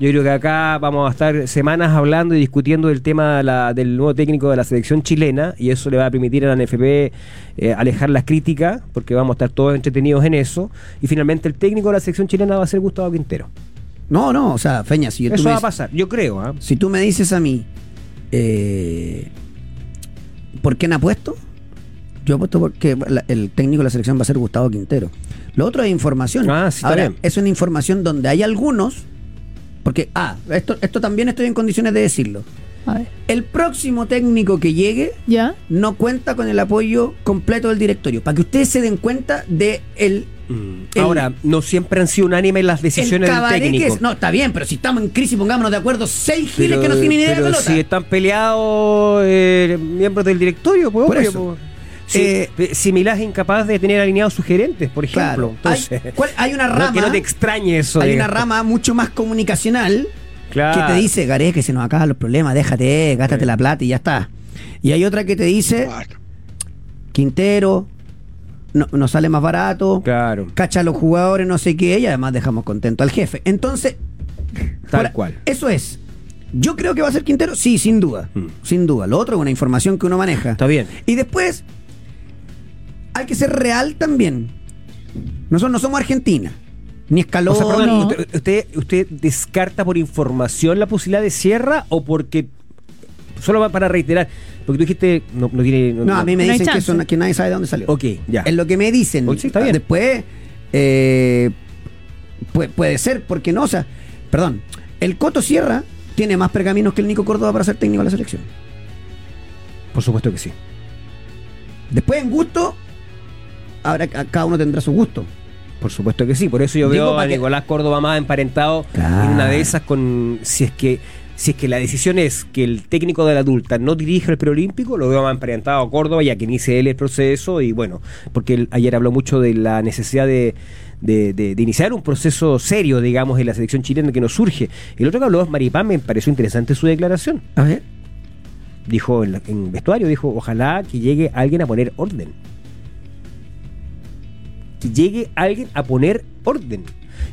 Yo creo que acá vamos a estar semanas hablando y discutiendo del tema de la- del nuevo técnico de la selección chilena y eso le va a permitir a la NFP eh, alejar las críticas porque vamos a estar todos entretenidos en eso y finalmente el técnico de la selección chilena va a ser Gustavo Quintero. No, no, o sea, Feña, si, tú Eso me, va a pasar, yo creo. ¿ah? si tú me dices a mí, eh, ¿por quién apuesto? Yo apuesto porque la- el técnico de la selección va a ser Gustavo Quintero. Lo otro es información. Ah, sí, está Ahora, bien. es una información donde hay algunos, porque, ah, esto, esto también estoy en condiciones de decirlo. A ver. El próximo técnico que llegue ¿Ya? no cuenta con el apoyo completo del directorio. Para que ustedes se den cuenta de el, El- Ahora, no siempre han sido unánimes las el decisiones del técnico. es. No, está bien, pero si estamos en crisis, pongámonos de acuerdo. Seis giles Pero- que no tienen ni idea de pelota. si están peleados eh, miembros del directorio, pues Por obvio, eso. pues. Si, Eh, si Milá es incapaz de tener alineados sus gerentes, por ejemplo. Claro. Entonces, hay, ¿cuál- hay una no, rama. que no te extrañe eso. hay una rama mucho más comunicacional Claro. que te dice, Garé, que se nos acaban los problemas, déjate, gástate Sí. la plata y ya está. Y hay otra que te dice, Quintero, no, nos sale más barato, Claro, cacha a los jugadores, no sé qué, y además dejamos contento al jefe. Entonces, tal cual. Eso es. Yo creo que va a ser Quintero, sí, sin duda. Mm. Sin duda. Lo otro es una información que uno maneja. Está bien. Y después, hay que ser real también. Nosotros no somos Argentina. Ni Escalón. O sea, perdón, No. usted, usted, usted descarta por información la posibilidad de Sierra o porque. Solo va para reiterar, porque tú dijiste. No, no tiene. No, a mí me dicen que, son, que nadie sabe de dónde salió. Ok, ya. Es lo que me dicen. Está bien. Después, eh, puede, puede ser, porque no, o sea, perdón, el Coto Sierra tiene más pergaminos que el Nico Córdoba para ser técnico de la selección. Por supuesto que sí. Después, en gusto, ahora ca- cada uno tendrá su gusto. Por supuesto que sí, por eso yo Digo, veo a que- Nicolás Córdoba más emparentado Claro. en una de esas con si es que si es que la decisión es que el técnico de la adulta no dirija el preolímpico, lo veo más emparentado a Córdoba ya que inicie él el proceso y bueno, porque él ayer habló mucho de la necesidad de, de- de- de iniciar un proceso serio, digamos, en la selección chilena que nos surge. El otro que habló es Maripán, me pareció interesante su declaración. A ver. Dijo en, la- en vestuario, dijo, ojalá que llegue alguien a poner orden. Que llegue alguien a poner orden.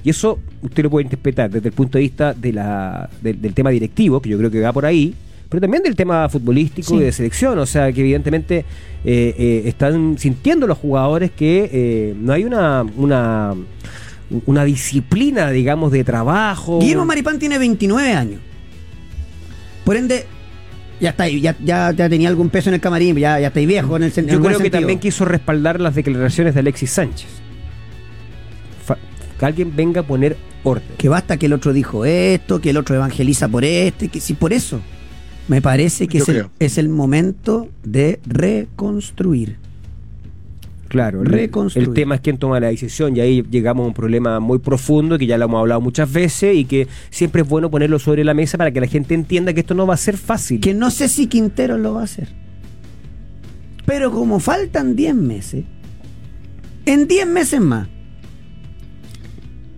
Y eso usted lo puede interpretar desde el punto de vista de la, del- del tema directivo, que yo creo que va por ahí, pero también del tema futbolístico Sí. y de selección. O sea, que evidentemente eh, eh, están sintiendo los jugadores que eh, no hay una, una, una disciplina, digamos, de trabajo. Guillermo Maripán tiene 29 años. Por ende, ya está ahí, ya, ya, ya tenía algún peso en el camarín, ya, ya estáis viejo en el en Yo creo que sentido. también quiso respaldar las declaraciones de Alexis Sánchez. Fa- que alguien venga a poner orden. Que basta que el otro dijo esto, que el otro evangeliza por este, que si por eso. Me parece que el, es el momento de reconstruir. Claro, el, Reconstruir. el tema es quién toma la decisión y ahí llegamos a un problema muy profundo que ya lo hemos hablado muchas veces y que siempre es bueno ponerlo sobre la mesa para que la gente entienda que esto no va a ser fácil. Que no sé si Quintero lo va a hacer. Pero como faltan 10 meses, en 10 meses más.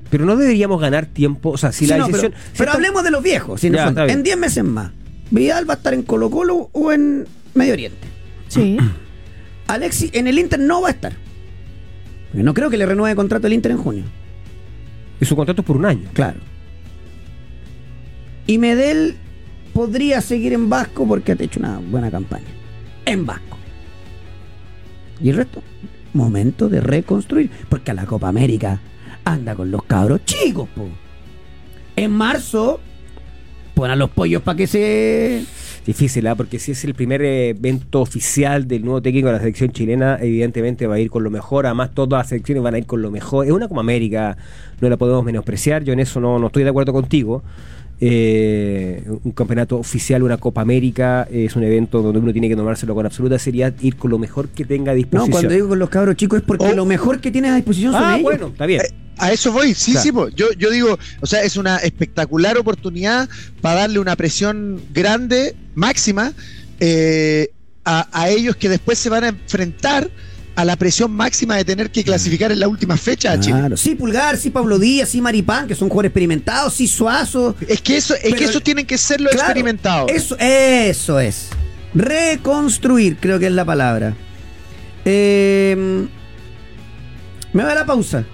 Pero no deberíamos ganar tiempo, o sea, si Sí, la no, decisión... pero si pero esta- hablemos de los viejos. si Ya, en 10 meses más. Vidal va a estar en Colo Colo o en Medio Oriente. Sí. [CLEARS THROAT] Alexis en el Inter no va a estar. Porque no creo que le renueve contrato el Inter en junio. Y su contrato es por un año. Claro. Y Medel podría seguir en Vasco porque ha hecho una buena campaña. En Vasco. ¿Y el resto? Momento de reconstruir. Porque a la Copa América anda con los cabros chicos, po. En marzo, pon a los pollos para que se. Difícil, ¿ah? porque si es el primer evento oficial del nuevo técnico de la selección chilena, evidentemente va a ir con lo mejor. Además, todas las selecciones van a ir con lo mejor. Es una como América, no la podemos menospreciar. Yo en eso no, no estoy de acuerdo contigo. Eh, un campeonato oficial, una Copa América, eh, es un evento donde uno tiene que tomárselo con absoluta seriedad, ir con lo mejor que tenga a No, disposición. cuando digo con los cabros chicos es porque Oh. lo mejor que tienes a disposición son ah, ellos. bueno, está bien. Eh, A eso voy, sí, Claro. sí, po. Yo, yo digo, o sea, es una espectacular oportunidad para darle una presión grande, máxima, eh, a, a ellos que después se van a enfrentar a la presión máxima de tener que clasificar en la última fecha a Chile. Claro, sí Pulgar, sí Pablo Díaz, sí Maripán, que son jugadores experimentados, sí Suazo. Es que eso, es Pero- que esos tienen que ser los Claro, experimentados. Eso, eso es. Reconstruir, creo que es la palabra. Eh, me va a la pausa.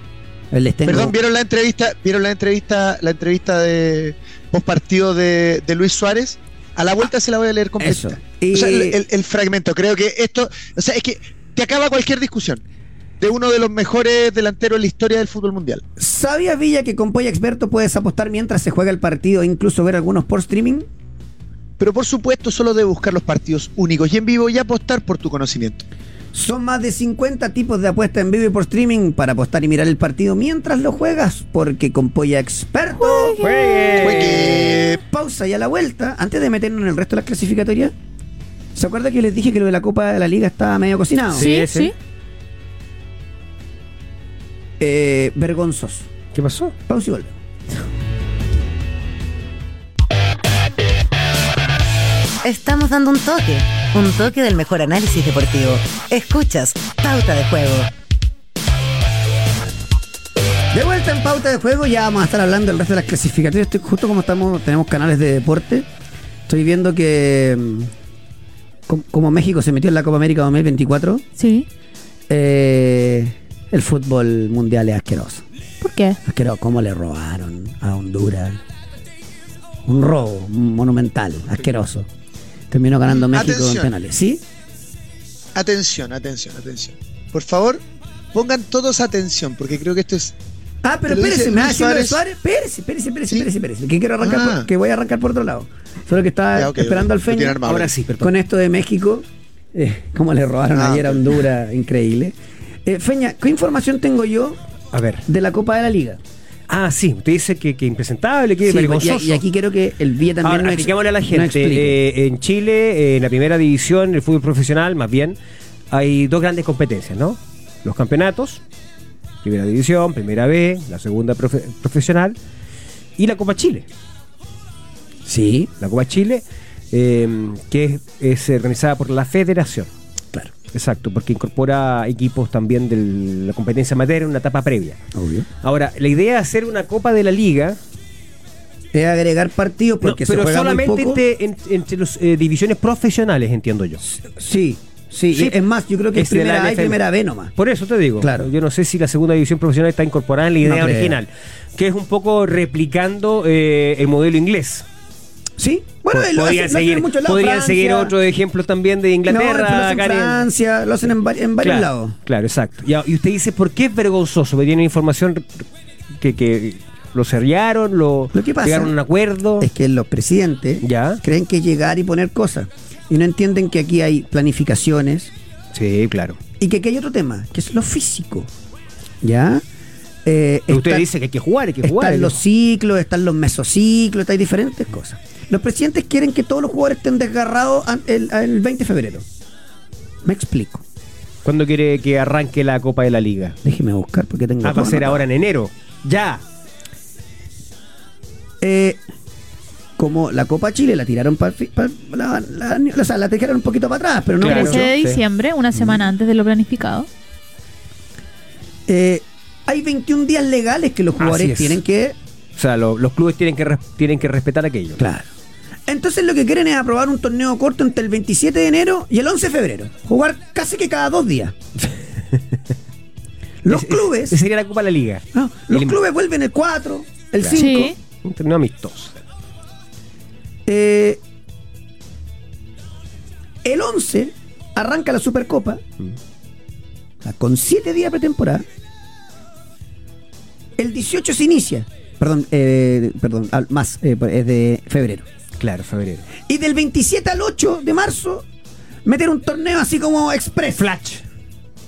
Tengo- Perdón, ¿vieron la entrevista, vieron la entrevista, la entrevista de post partido de, de Luis Suárez? A la vuelta se la voy a leer completa. Eso. Y- O sea, el, el- el fragmento, creo que esto, o sea, es que te acaba cualquier discusión de uno de los mejores delanteros en la historia del fútbol mundial. ¿Sabías, Villa, que con Polla Experto puedes apostar mientras se juega el partido e incluso ver algunos por streaming? Pero por supuesto, solo debes buscar los partidos únicos y en vivo y apostar por tu conocimiento. Son más de 50 tipos de apuesta en vivo y por streaming para apostar y mirar el partido mientras lo juegas, porque con Polla Experto. Juegue. Juegue. Pausa y a la vuelta, antes de meternos en el resto de las clasificatorias. ¿Se acuerda que les dije que lo de la Copa de la Liga estaba medio cocinado? Sí, Sí. Eh, vergonzoso. ¿Qué pasó? Pausa y vuelve. Estamos dando un toque, un toque del mejor análisis deportivo. Escuchas Pauta de Juego. De vuelta en pauta de juego, ya vamos a estar hablando del resto de las clasificatorias. Estoy, justo como estamos, tenemos canales de deporte. Estoy viendo que como México se metió en la Copa América 2024, Sí. eh, el fútbol mundial es asqueroso. ¿Por qué? Asqueroso, cómo le robaron a Honduras. Un robo monumental, asqueroso. Terminó ganando México en Atención. penales. ¿Sí? Atención, atención, atención. Por favor, pongan todos atención, porque creo que esto es Ah, pero Te lo espérese, dice me va a Luis decir lo de Suárez. Suárez. Espérese, espérese, espérese, ¿Sí? espérese, espérese. Que quiero arrancar Ah. por- que voy a arrancar por otro lado. Solo que estaba Ya, ok, esperando al Feña. armado. Ahora sí, perdón. Con esto de México, eh, cómo le robaron Ah, ayer a. Honduras, increíble. Eh, Feña, ¿qué información tengo yo A ver. de la Copa de la Liga? Ah, sí, usted dice que, que impresentable, que Sí, vergonzoso. y, y aquí quiero que el Villa también Ahora, expliquémosle a la gente. eh, en Chile, eh, en la primera división, el fútbol profesional, más bien, hay dos grandes competencias, ¿no? Los campeonatos, primera división, primera B, la segunda profe- profesional, y la Copa Chile. Sí, La Copa Chile, eh, que es, es organizada por la Federación. claro, Exacto, porque incorpora equipos también de la competencia amateur en una etapa previa. obvio. Ahora, la idea es hacer una Copa de la Liga, Es agregar partidos porque no, se pero juega muy solamente poco. entre, en- entre las divisiones profesionales, entiendo yo. Sí, sí, Sí. es más, yo creo que es de primera A y primera B nomás. Por eso te digo. Claro. Yo no sé si la segunda división profesional está incorporada en la idea No original, que es un poco replicando eh, el modelo inglés. Sí, bueno, Po- lo podrían seguir, en muchos lados, podrían Francia. seguir otros ejemplos también de No, Inglaterra. pero lo Francia, lo hacen en, en varios claro, lados. Claro, exacto. Y, y usted dice, ¿por qué es vergonzoso? Porque tiene información que, que lo cerraron, lo, Lo que pasa llegaron a un acuerdo. Es que los presidentes Ya. creen que llegar y poner cosas. Y no entienden que aquí hay planificaciones Sí, claro. y que aquí hay otro tema, que es lo físico. ¿Ya? Eh, usted está- dice que hay que jugar, hay que jugar. Están los ciclos, están los mesociclos, hay diferentes cosas. Los presidentes quieren que todos los jugadores estén desgarrados el, el 20 de febrero. Me explico. ¿Cuándo quiere que arranque la Copa de la Liga? Déjeme buscar porque tengo Ah, va a ser ahora en enero. Ya. Eh, como la Copa Chile la tiraron para la, la, o sea, la tiraron un poquito para atrás, pero no Claro. mucho. 13 de sí. diciembre, una semana antes de lo planificado. Eh, hay 21 días legales que los jugadores es. tienen que. O sea, lo- los clubes tienen que, res- tienen que respetar aquello. Claro. Entonces lo que quieren es aprobar un torneo corto entre el 27 de enero y el 11 de febrero. Jugar casi que cada dos días. [LAUGHS] los clubes. Ese sería la Copa de la Liga. no, los El- clubes vuelven el 4, el Claro. 5. Sí. Un torneo amistoso. Eh, el 11 arranca la Supercopa. Mm. con 7 días pretemporada. El 18 se inicia. Perdón, eh, perdón, más, eh, es de febrero. Claro, febrero. Y del 27 al 8 de marzo, meter un torneo así como express. Flash.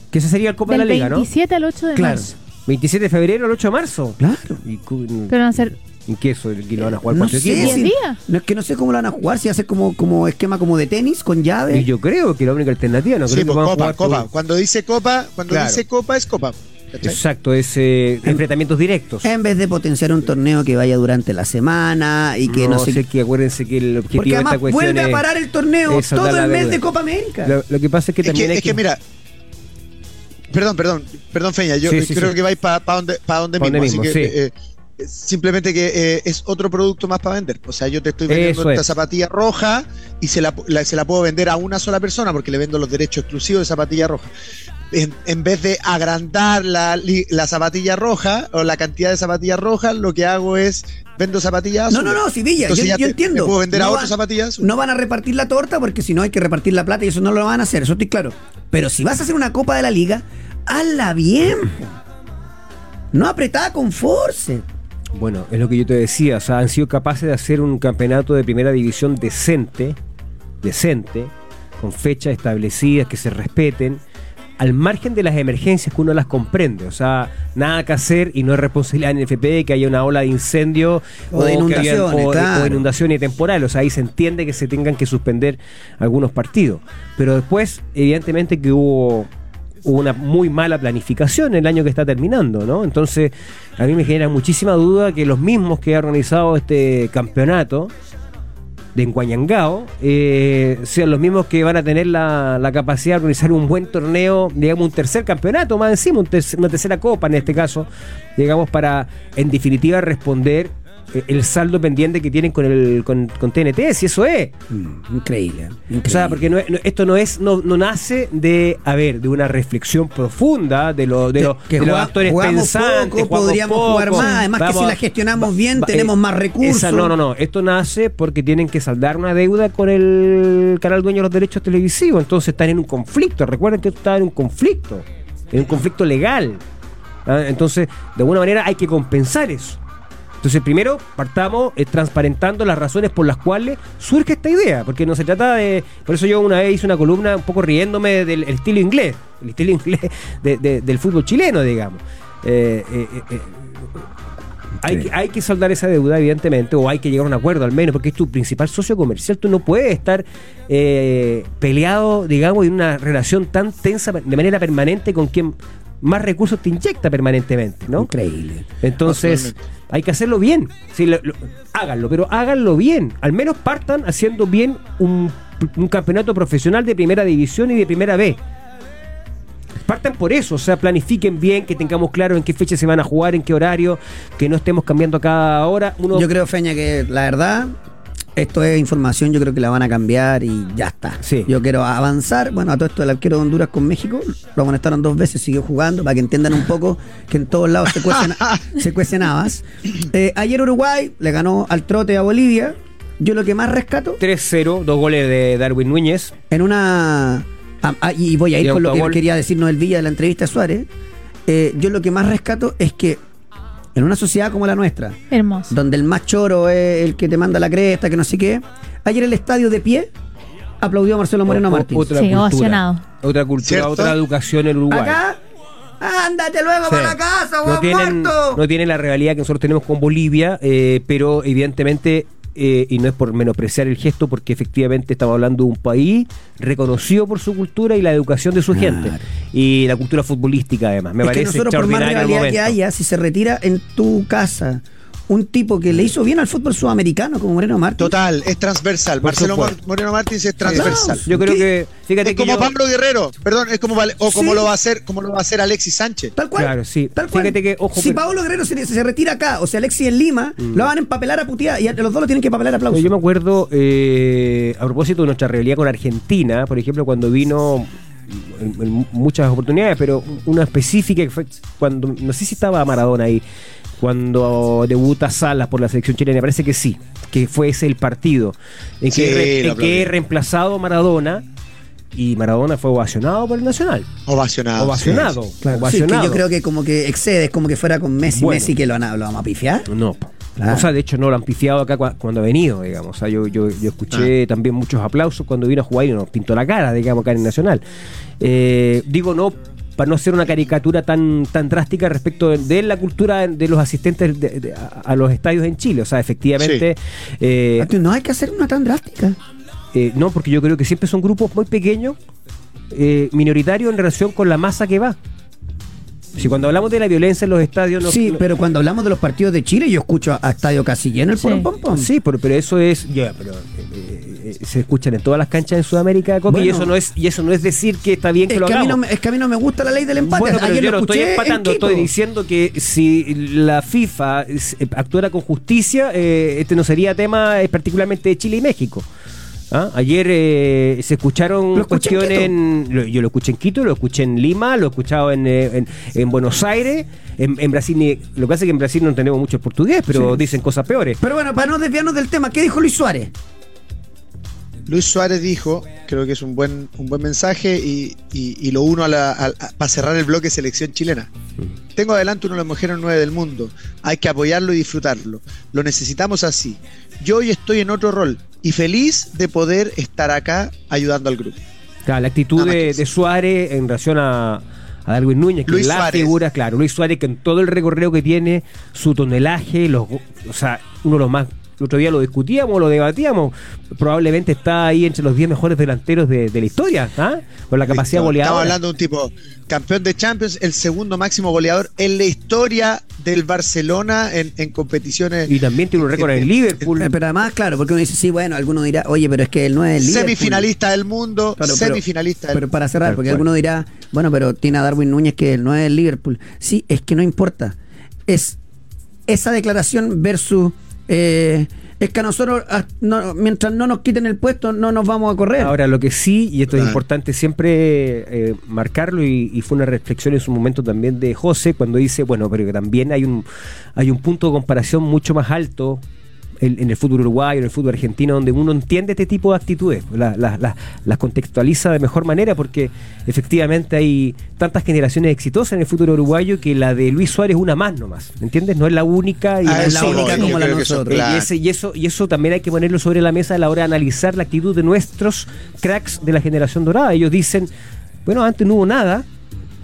Que ese sería el Copa Del de la Liga, ¿no? 27 al 8 de Claro. marzo. 27 de febrero al 8 de marzo. Claro. ¿Y, Pero van a ser ¿en qué eso? ¿Y lo van a jugar No sé, si- no es que no sé cómo lo van a jugar, si hace como, como esquema como de tenis con llave. Y yo creo que la única alternativa, no Sí, creo que pues, van a copa, jugar copa. todo- Cuando dice copa, cuando Claro. dice copa es copa. ¿Cachai? Exacto, es eh, enfrentamientos directos. En vez de potenciar un torneo que vaya durante la semana y que no, no sé sé que acuérdense que el objetivo Porque de además esta cuestión vuelve a es- parar el torneo es todo el mes de Copa América. Lo, lo que pasa es que Es también que, hay es que mira, perdón, perdón, perdón, Feña, yo Sí, sí, creo sí. que vais para donde, pa donde Pa' mismo, así que sí. eh, eh, simplemente que eh, es otro producto más para vender. O sea, yo te estoy vendiendo Eso esta es. zapatilla roja y se la, la- se la puedo vender a una sola persona porque le vendo los derechos exclusivos de zapatilla roja. En, en vez de agrandar la, li- la zapatilla roja o la cantidad de zapatillas rojas, lo que hago es vendo zapatillas No, azules. no, no, yo, yo te- entiendo. te puedo vender a No otros van- zapatillas azules. No van a repartir la torta porque si no hay que repartir la plata y eso no lo van a hacer, eso estoy claro. Pero si vas a hacer una Copa de la Liga, hazla bien. No apretada con force. Bueno, es lo que yo te decía, o sea, han sido capaces de hacer un campeonato de primera división decente, decente, con fechas establecidas que se respeten, al margen de las emergencias que uno las comprende, o sea, nada que hacer y no es responsabilidad en FP que haya una ola de incendio O de o de- o inundaciones temporales, o sea, ahí se entiende que se tengan que suspender algunos partidos, pero después, evidentemente que hubo hubo una muy mala planificación el año que está terminando, ¿no? Entonces, a mí me genera muchísima duda que los mismos que han organizado este campeonato de Enguayangao eh, sean los mismos que van a tener la, capacidad de organizar un buen torneo, digamos, un tercer campeonato más encima, un una tercera copa en este caso, digamos, para en definitiva responder el saldo pendiente que tienen con el con, con TNT, si eso es. Mm, increíble. O sea, porque no es- no- esto no es, no, no nace de, a ver, de una reflexión profunda de, lo, de, Que- los- que de los jugamos- actores pensantes. poco, podríamos poco, jugar más, además que si la gestionamos bien, va- tenemos más recursos. esa- no, no, no. Esto nace porque tienen que saldar una deuda con el canal dueño de los derechos televisivos. Entonces están en un conflicto. Recuerden que esto está en un conflicto. En un conflicto legal. ¿ah? Entonces, de alguna manera hay que compensar eso. Entonces, primero partamos eh, transparentando las razones por las cuales surge esta idea, porque no se trata de. Por eso yo una vez hice una columna un poco riéndome del el estilo inglés, el estilo [LAUGHS] inglés de- de- del fútbol chileno, digamos. Eh, eh, eh, hay, que, hay que saldar esa deuda, evidentemente, o hay que llegar a un acuerdo al menos, porque es tu principal socio comercial. Tú no puedes estar peleado, digamos, en una relación tan tensa de manera permanente con quien más recursos te inyecta permanentemente, ¿no? Increíble. Entonces, Absolutamente. Hay que hacerlo bien. Háganlo, pero háganlo bien. Al menos partan haciendo bien un, un campeonato profesional de primera división y de primera B. Partan por eso, o sea, planifiquen bien, que tengamos claro en qué fecha se van a jugar, en qué horario, que no estemos cambiando cada hora. Yo creo, Feña, que la verdad, esto es información, yo creo que la van a cambiar y ya está. Sí. Yo quiero avanzar, bueno, a todo esto del arquero de Honduras con México, lo amonestaron dos veces, siguió jugando, para que entiendan un poco que en todos lados se cuecen, [LAUGHS] se cuecen habas. Eh, ayer Uruguay le ganó al trote a Bolivia. Yo lo que más rescato, 3-0, dos goles de Darwin Núñez. en una... ah, ah, y voy a ir Y con lo que quería decirnos el Villa de la entrevista a Suárez. Eh, yo lo que más rescato es que en una sociedad como la nuestra, Hermoso. donde el más choro es el que te manda la cresta, que no sé qué. Ayer el estadio de pie aplaudió a Marcelo Moreno Martínez. Otra Sí, cultura. ovacionado. Otra cultura, ¿Cierto? otra educación en Uruguay. Acá, ándate luego Sí. para la casa, no tienen, Muerto. no tienen la rivalidad que nosotros tenemos con Bolivia, eh, pero evidentemente, eh, y no es por menospreciar el gesto, porque efectivamente estamos hablando de un país reconocido por su cultura y la educación de su Claro. gente. Y la cultura futbolística además. Me es que parece nosotros, por más rivalidad que haya, si se retira en tu casa un tipo que le hizo bien al fútbol sudamericano como Moreno Martínez. Total, es transversal. Por Marcelo Moreno Martins es transversal. Yo creo ¿Qué? que, fíjate Es que como yo- Pablo Guerrero, perdón, es como Vale- o como Sí. lo va a hacer, como lo va a hacer Alexis Sánchez. Tal cual. Claro, sí. Tal cual. Fíjate que, ojo, si pero- Pablo Guerrero se, se retira acá, o sea, Alexis en Lima, lo van a empapelar a putear y a los dos lo tienen que empapelar a aplausos. Yo me acuerdo, eh, a propósito de nuestra rivalidad con Argentina, por ejemplo, cuando vino en, en muchas oportunidades, pero una específica que fue cuando, no sé si estaba Maradona ahí, cuando debuta Salas por la selección chilena, parece que sí, que fue ese el partido, en que, Sí, re- en que reemplazado a Maradona y Maradona fue ovacionado por el Nacional. Ovacionado. Ovacionado. Claro, sí, ovacionado. que yo creo que como que excede, es como que fuera con Messi, Bueno. Messi que lo, lo vamos a pifiar. No. Claro. O sea, de hecho no lo han pifiado acá cua- cuando ha venido, digamos. O sea, yo, yo, yo escuché Ah. también muchos aplausos cuando vino a jugar y nos pintó la cara, digamos, acá en el Nacional. Eh, digo no para no hacer una caricatura tan, tan drástica respecto de, de la cultura de los asistentes de- de- a, a los estadios en Chile. O sea, efectivamente... eh, no hay que hacer una tan drástica. eh, no, porque yo creo que siempre son grupos muy pequeños, eh, minoritarios en relación con la masa que va. Si cuando hablamos de la violencia en los estadios... no- sí, no- pero cuando hablamos de los partidos de Chile, yo escucho a, a estadio casi lleno el Sí. puro pom pom. Sí, pero, pero eso es, pero se escuchan en todas las canchas de Sudamérica, y eso no es y eso no es decir que está bien que Es lo que, a mí no me, es que a mí no me gusta la ley del empate. Bueno, pero Ayer yo lo no estoy empatando, estoy diciendo que si la FIFA eh, actuara con justicia, eh, este no sería tema eh, particularmente de Chile y México. ¿Ah? Ayer eh, se escucharon en cuestiones en, yo lo escuché en Quito, lo escuché en Lima, lo he escuchado en, en, en Buenos Aires, en, Brasil, ni- lo que pasa es que en Brasil no tenemos mucho el portugués, pero Sí. dicen cosas peores. Pero bueno, para no desviarnos del tema, ¿qué dijo Luis Suárez? Luis Suárez dijo, creo que es un buen, un buen mensaje y, y- y lo uno a la- a- a- para cerrar el bloque selección chilena. Tengo adelante uno de los mejores nueve del mundo. Hay que apoyarlo y disfrutarlo. Lo necesitamos así. Yo hoy estoy en otro rol y feliz de poder estar acá ayudando al grupo. Claro, la actitud de, Suárez en relación a, a Darwin Núñez, que Luis es la Suárez. figura, claro, Luis Suárez, que en todo el recorrido que tiene, su tonelaje, los, o sea, uno de los más. El otro día lo discutíamos, lo debatíamos. Probablemente está ahí entre los 10 mejores delanteros de, de la historia, ¿ah? Con la capacidad Estamos goleadora. hablando de un tipo campeón de Champions, el segundo máximo goleador en la historia del Barcelona en, en competiciones. Y también tiene un récord en Liverpool. Eh, Pero además, claro, porque uno dice, sí, bueno, alguno dirá, oye, pero es que él no es el Liverpool. Semifinalista del mundo, Claro, pero- semifinalista del Pero para cerrar, porque alguno dirá, bueno, pero tiene a Darwin Núñez que él no es el Liverpool. Sí, es que no importa. Es esa declaración versus. Eh, es que a nosotros, no- mientras no nos quiten el puesto, no nos vamos a correr. Ahora, lo que sí, y esto es importante siempre eh, marcarlo, y, y fue una reflexión en su momento también de José, cuando dice, bueno, pero que también hay un, hay un punto de comparación mucho más alto en, en el fútbol uruguayo, en el fútbol argentino, donde uno entiende este tipo de actitudes, la- la- la- las contextualiza de mejor manera, porque efectivamente hay tantas generaciones exitosas en el fútbol uruguayo que la de Luis Suárez es una más nomás, ¿entiendes? No es la única. Y Ah, es la eso única como la nosotros. y, ese- y eso, y eso también hay que ponerlo sobre la mesa a la hora de analizar la actitud de nuestros cracks de la generación dorada. Ellos dicen, bueno, antes no hubo nada,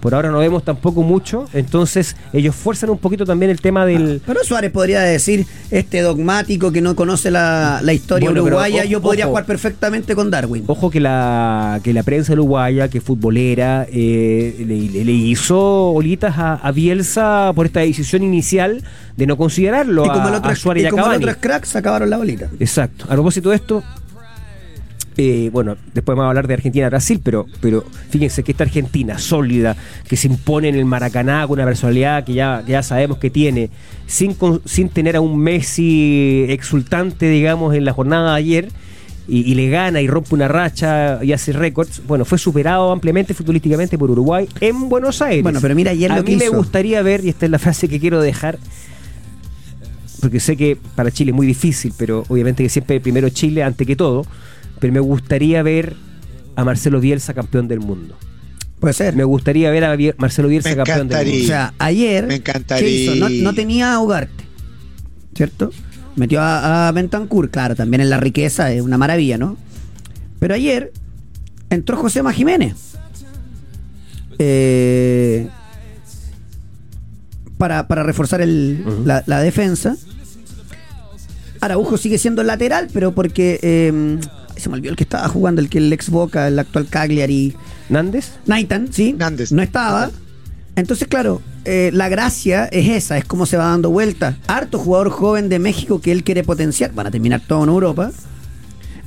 por ahora no vemos tampoco mucho, entonces ellos fuerzan un poquito también el tema del... Pero Suárez podría decir, este dogmático que no conoce la, la historia Bueno, pero uruguaya, yo podría ojo. jugar perfectamente con Darwin. Ojo que la, que la prensa uruguaya, que futbolera, eh, le, hizo olitas a, a Bielsa por esta decisión inicial de no considerarlo y como el a, otro, a Suárez y y como el otro crack, se acabaron la bolita. Exacto. A propósito de esto, eh, bueno, después vamos a hablar de Argentina-Brasil, pero, pero fíjense que esta Argentina sólida, que se impone en el Maracaná con una personalidad que ya, que ya sabemos que tiene, sin, con- sin tener a un Messi exultante, digamos, en la jornada de ayer, y, y le gana y rompe una racha y hace récords, bueno, fue superado ampliamente futbolísticamente por Uruguay en Buenos Aires. Bueno, pero mira ayer a lo mí me gustaría ver, y esta es la frase que quiero dejar, porque sé que para Chile es muy difícil, pero obviamente que siempre primero Chile ante que todo, pero me gustaría ver a Marcelo Bielsa campeón del mundo. Puede ser. Me gustaría ver a Biel- Marcelo Bielsa Me campeón del encantaría. mundo. O sea, ayer, Me encantaría. ¿qué hizo? No, no tenía a Ugarte, ¿cierto? Metió a, a Bentancur, claro, también en la riqueza es una maravilla, ¿no? Pero ayer entró José Jiménez. Eh, para, para reforzar el- la, la defensa. Araujo sigue siendo lateral, pero porque eh, se me olvidó el que estaba jugando, el que el ex Boca, el actual Cagliari. ¿Nández? Naitan, ¿sí? Nández. No estaba. Entonces, claro, eh, la gracia es esa, es cómo se va dando vuelta. Harto jugador joven de México que él quiere potenciar. Van a terminar todo en Europa.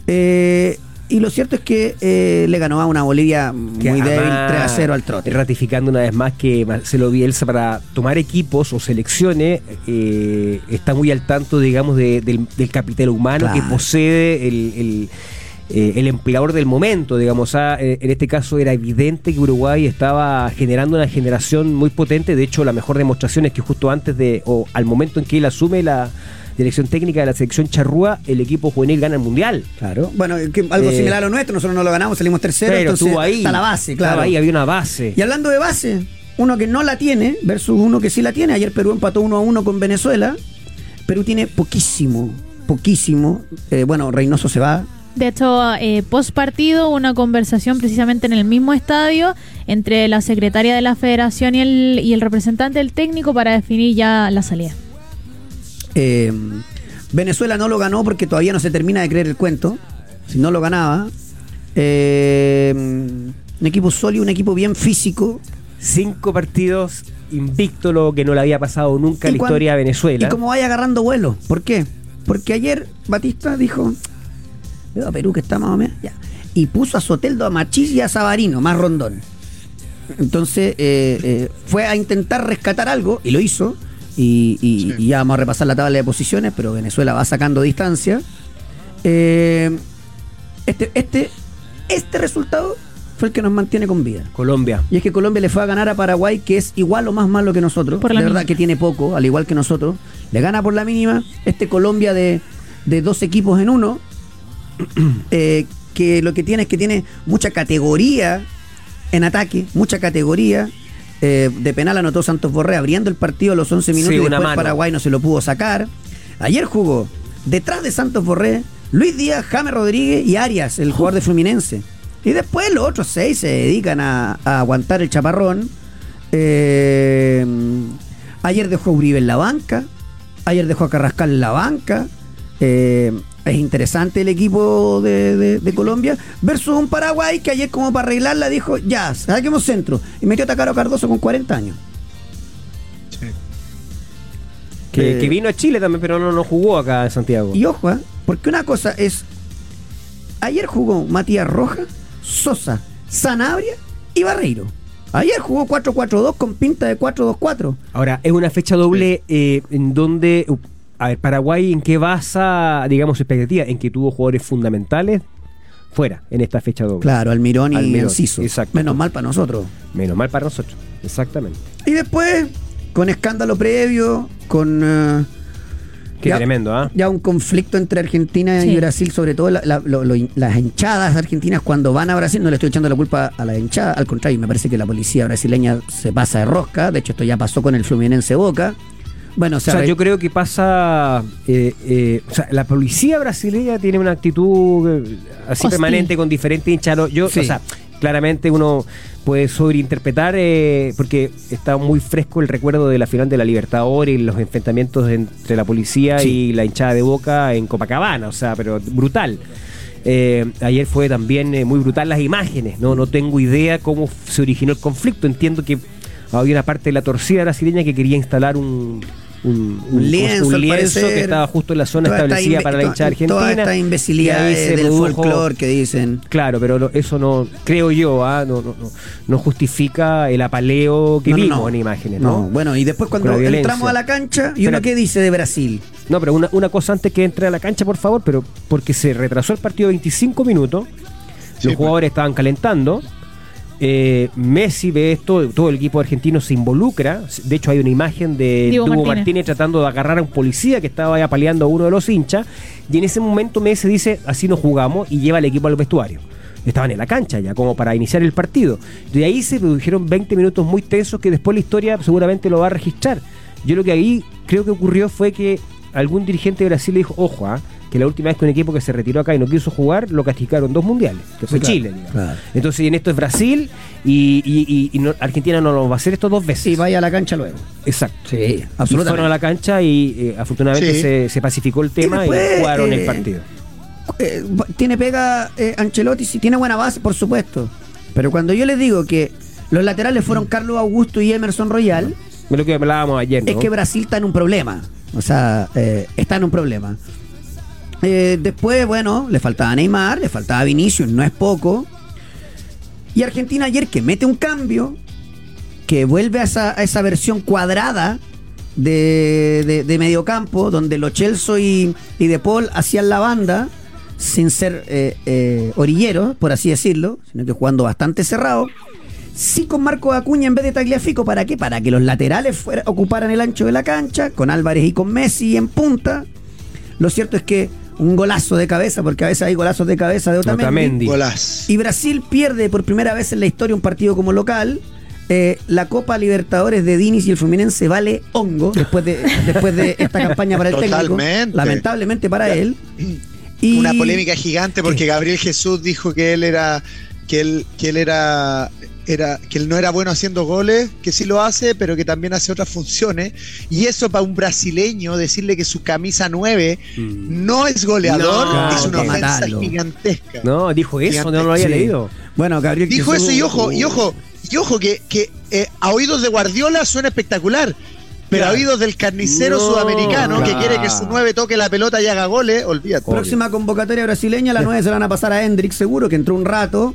Eh, y lo cierto es que eh, le ganó a una Bolivia muy Que débil además, 3 a 0 al trote. Ratificando una vez más que Marcelo Bielsa para tomar equipos o selecciones eh, está muy al tanto, digamos, de- del, del capital humano Claro. que posee el, el, eh, el empleador del momento, digamos. Ah, eh, en este caso era evidente que Uruguay estaba generando una generación muy potente. De hecho, la mejor demostración es que justo antes de, o al momento en que él asume la, dirección técnica de la selección charrúa, el equipo juvenil gana el mundial. Claro. Bueno, que algo Eh, similar a lo nuestro, nosotros no lo ganamos, salimos tercero, Pero entonces estuvo ahí. está la base, Estaba claro. ahí, había una base. Y hablando de base, uno que no la tiene versus uno que sí la tiene. Ayer Perú empató 1 a 1 con Venezuela. Perú tiene poquísimo, poquísimo. Eh, bueno, Reynoso se va. De hecho, eh, post partido, una conversación precisamente en el mismo estadio entre la secretaria de la federación y el, y el representante del técnico para definir ya la salida. Eh, Venezuela no lo ganó porque todavía no se termina de creer el cuento. Si no lo ganaba. Eh, un equipo sólido, un equipo bien físico. Cinco partidos invicto, lo que no le había pasado nunca en la historia de Venezuela. Y como vaya agarrando vuelo. ¿Por qué? Porque ayer Batista dijo, veo a Perú que está más o menos, ya. Y puso a Soteldo, a Machís y a Sabarino, más rondón. Entonces eh, eh, fue a intentar rescatar algo y lo hizo. Y, y- y ya vamos a repasar la tabla de posiciones, pero Venezuela va sacando distancia. Eh, este, este, este resultado fue el que nos mantiene con vida. Colombia. Y es que Colombia le fue a ganar a Paraguay, que es igual o más malo que nosotros. Por la de verdad que tiene poco, al igual que nosotros. Le gana por la mínima. Este Colombia de, de dos equipos en uno, [CLEARS THROAT] eh, que lo que tiene es que tiene mucha categoría en ataque, mucha categoría. Eh, de penal anotó Santos Borré abriendo el partido a los 11 minutos Sí, y después. Paraguay no se lo pudo sacar. Ayer jugó detrás de Santos Borré Luis Díaz, James Rodríguez y Arias, el jugador de Fluminense. Y después los otros seis se dedican a, a aguantar el chaparrón. Eh, ayer dejó a Uribe en la banca. Ayer dejó a Carrascal en la banca. Eh, es interesante el equipo de, de- de Colombia versus un Paraguay que ayer como para arreglarla dijo, ya, saquemos centro. Y metió a Tacaro Cardoso con 40 años. Que, Eh, que vino a Chile también, pero no, no jugó acá en Santiago. Y ojo, ¿eh? porque una cosa es, ayer jugó Matías Rojas, Sosa, Sanabria y Barreiro. Ayer jugó 4-4-2 con pinta de 4-2-4. Ahora, es una fecha doble eh, en donde, a ver, Paraguay, ¿en qué basa, digamos, su expectativa? En que tuvo jugadores fundamentales fuera en esta fecha doble. Claro, Almirón y Almirón, Enciso. exacto. Menos mal para nosotros. Menos mal para nosotros, exactamente. Y después, con escándalo previo, con eh, Qué Ya. tremendo, ¿ah? ya un conflicto entre Argentina y. Brasil, sobre todo la- la- lo- lo- las hinchadas argentinas cuando van a Brasil, no le estoy echando la culpa a la hinchada, al contrario, me parece que la policía brasileña se pasa de rosca, de hecho esto ya pasó con el Fluminense Boca. Bueno, o O sea, yo creo que pasa. eh, eh, o sea, la policía brasileña tiene una actitud eh, así Hostil. permanente con diferentes hinchados. Yo, Sí. o sea, claramente uno puede sobreinterpretar eh, porque está muy fresco el recuerdo de la final de la Libertadores y los enfrentamientos entre la policía Sí. y la hinchada de Boca en Copacabana. O sea, pero brutal. Eh, ayer fue también eh, muy brutal las imágenes. No, no tengo idea cómo se originó el conflicto. Entiendo que había una parte de la torcida brasileña que quería instalar un, un, Un lienzo, un al lienzo parecer. que estaba justo en la zona toda esta establecida para la to- hinchada argentina. Toda esta imbecilidad se del produjo- folclore que dicen. Claro, pero eso no, creo yo, ah, no, no, no, no justifica el apaleo que vimos no. en imágenes, ¿no? No, bueno, y después cuando entramos a la cancha, ¿y uno qué dice de Brasil? No, pero una, una cosa antes que entre a la cancha, por favor, pero porque se retrasó el partido 25 minutos, Sí, los pues. jugadores estaban calentando. Eh, Messi ve esto, todo el equipo argentino se involucra. De hecho, hay una imagen de Diego. Martínez. tratando de agarrar a un policía que estaba ahí apaleando a uno de los hinchas. Y en ese momento Messi dice: Así no jugamos y lleva al equipo al vestuario. Estaban en la cancha ya, como para iniciar el partido. De ahí se produjeron 20 minutos muy tensos que después la historia seguramente lo va a registrar. Yo lo que ahí creo que ocurrió fue que algún dirigente de Brasil le dijo, ojo, ah, que la última vez que un equipo que se retiró acá y no quiso jugar, lo castigaron dos mundiales, que fue Sí, Chile. digamos. claro. Entonces, en esto es Brasil y, y- y- y no- Argentina no lo va a hacer esto dos veces. Sí, vaya a la cancha luego. Exacto. Sí, Y fueron a absolutamente. la cancha y eh, afortunadamente Sí. se, se pacificó el tema y, después, jugaron el eh, partido. Eh, tiene pega eh, Ancelotti, sí, tiene buena base, por supuesto. Pero cuando yo les digo que los laterales fueron Carlos Augusto y Emerson Royal, Es lo que hablábamos ayer, ¿no? es que Brasil está en un problema. O sea, eh, está en un problema. Eh, después, bueno, le faltaba Neymar, le faltaba Vinicius, no es poco. Y Argentina ayer que mete un cambio, que vuelve a esa, a esa versión cuadrada de, de, mediocampo, donde Lo Celso y, y De Paul hacían la banda, sin ser eh, eh, orilleros, por así decirlo, sino que jugando bastante cerrado. Sí con Marco Acuña en vez de Tagliafico, ¿para qué? Para que los laterales ocuparan el ancho de la cancha, con Álvarez y con Messi en punta. Lo cierto es que un golazo de cabeza, porque a veces hay golazos de cabeza de Otamendi. Otamendi. Golaz. Y Brasil pierde por primera vez en la historia un partido como local. Eh, la Copa Libertadores de Dinis y el Fluminense vale hongo después de, [LAUGHS] después de esta campaña para el técnico. Totalmente. Lamentablemente para él. [CLEARS THROAT] Y- Una polémica gigante porque Gabriel Jesús dijo que él era que él que él era era que él no era bueno haciendo goles, que sí lo hace, pero que también hace otras funciones. Y eso para un brasileño decirle que su camisa 9 no es goleador No, es una ofensa matarlo. gigantesca. No, dijo eso, no lo había Sí. leído. Bueno, Gabriel Dijo eso y ojo, y ojo, y ojo que, que eh, a oídos de Guardiola suena espectacular. Pero a Claro. oídos del carnicero No, sudamericano que quiere que su 9 toque la pelota y haga goles, olvídate. Próxima convocatoria brasileña, la 9 se la van a pasar a Hendrix seguro, que entró un rato.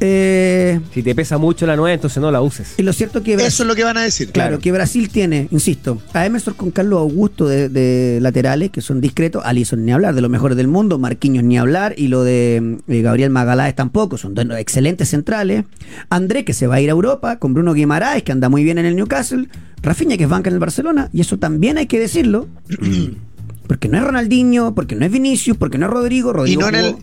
Eh, Si te pesa mucho la nueva, entonces no la uses. y lo cierto es que Brasil, Eso es lo que van a decir. claro, que Brasil tiene, insisto, a Emerson con Carlos Augusto de, de laterales, que son discretos, Alisson ni hablar, de los mejores del mundo, Marquinhos ni hablar, y lo de eh, Gabriel Magaláes tampoco, son dos excelentes centrales. André, que se va a ir a Europa, con Bruno Guimaraes, que anda muy bien en el Newcastle, Rafinha, que es banca en el Barcelona, y eso también hay que decirlo. [CLEARS THROAT] Porque no es Ronaldinho, porque no es Vinicius, porque no es Rodrigo. Y Rodrigo no en el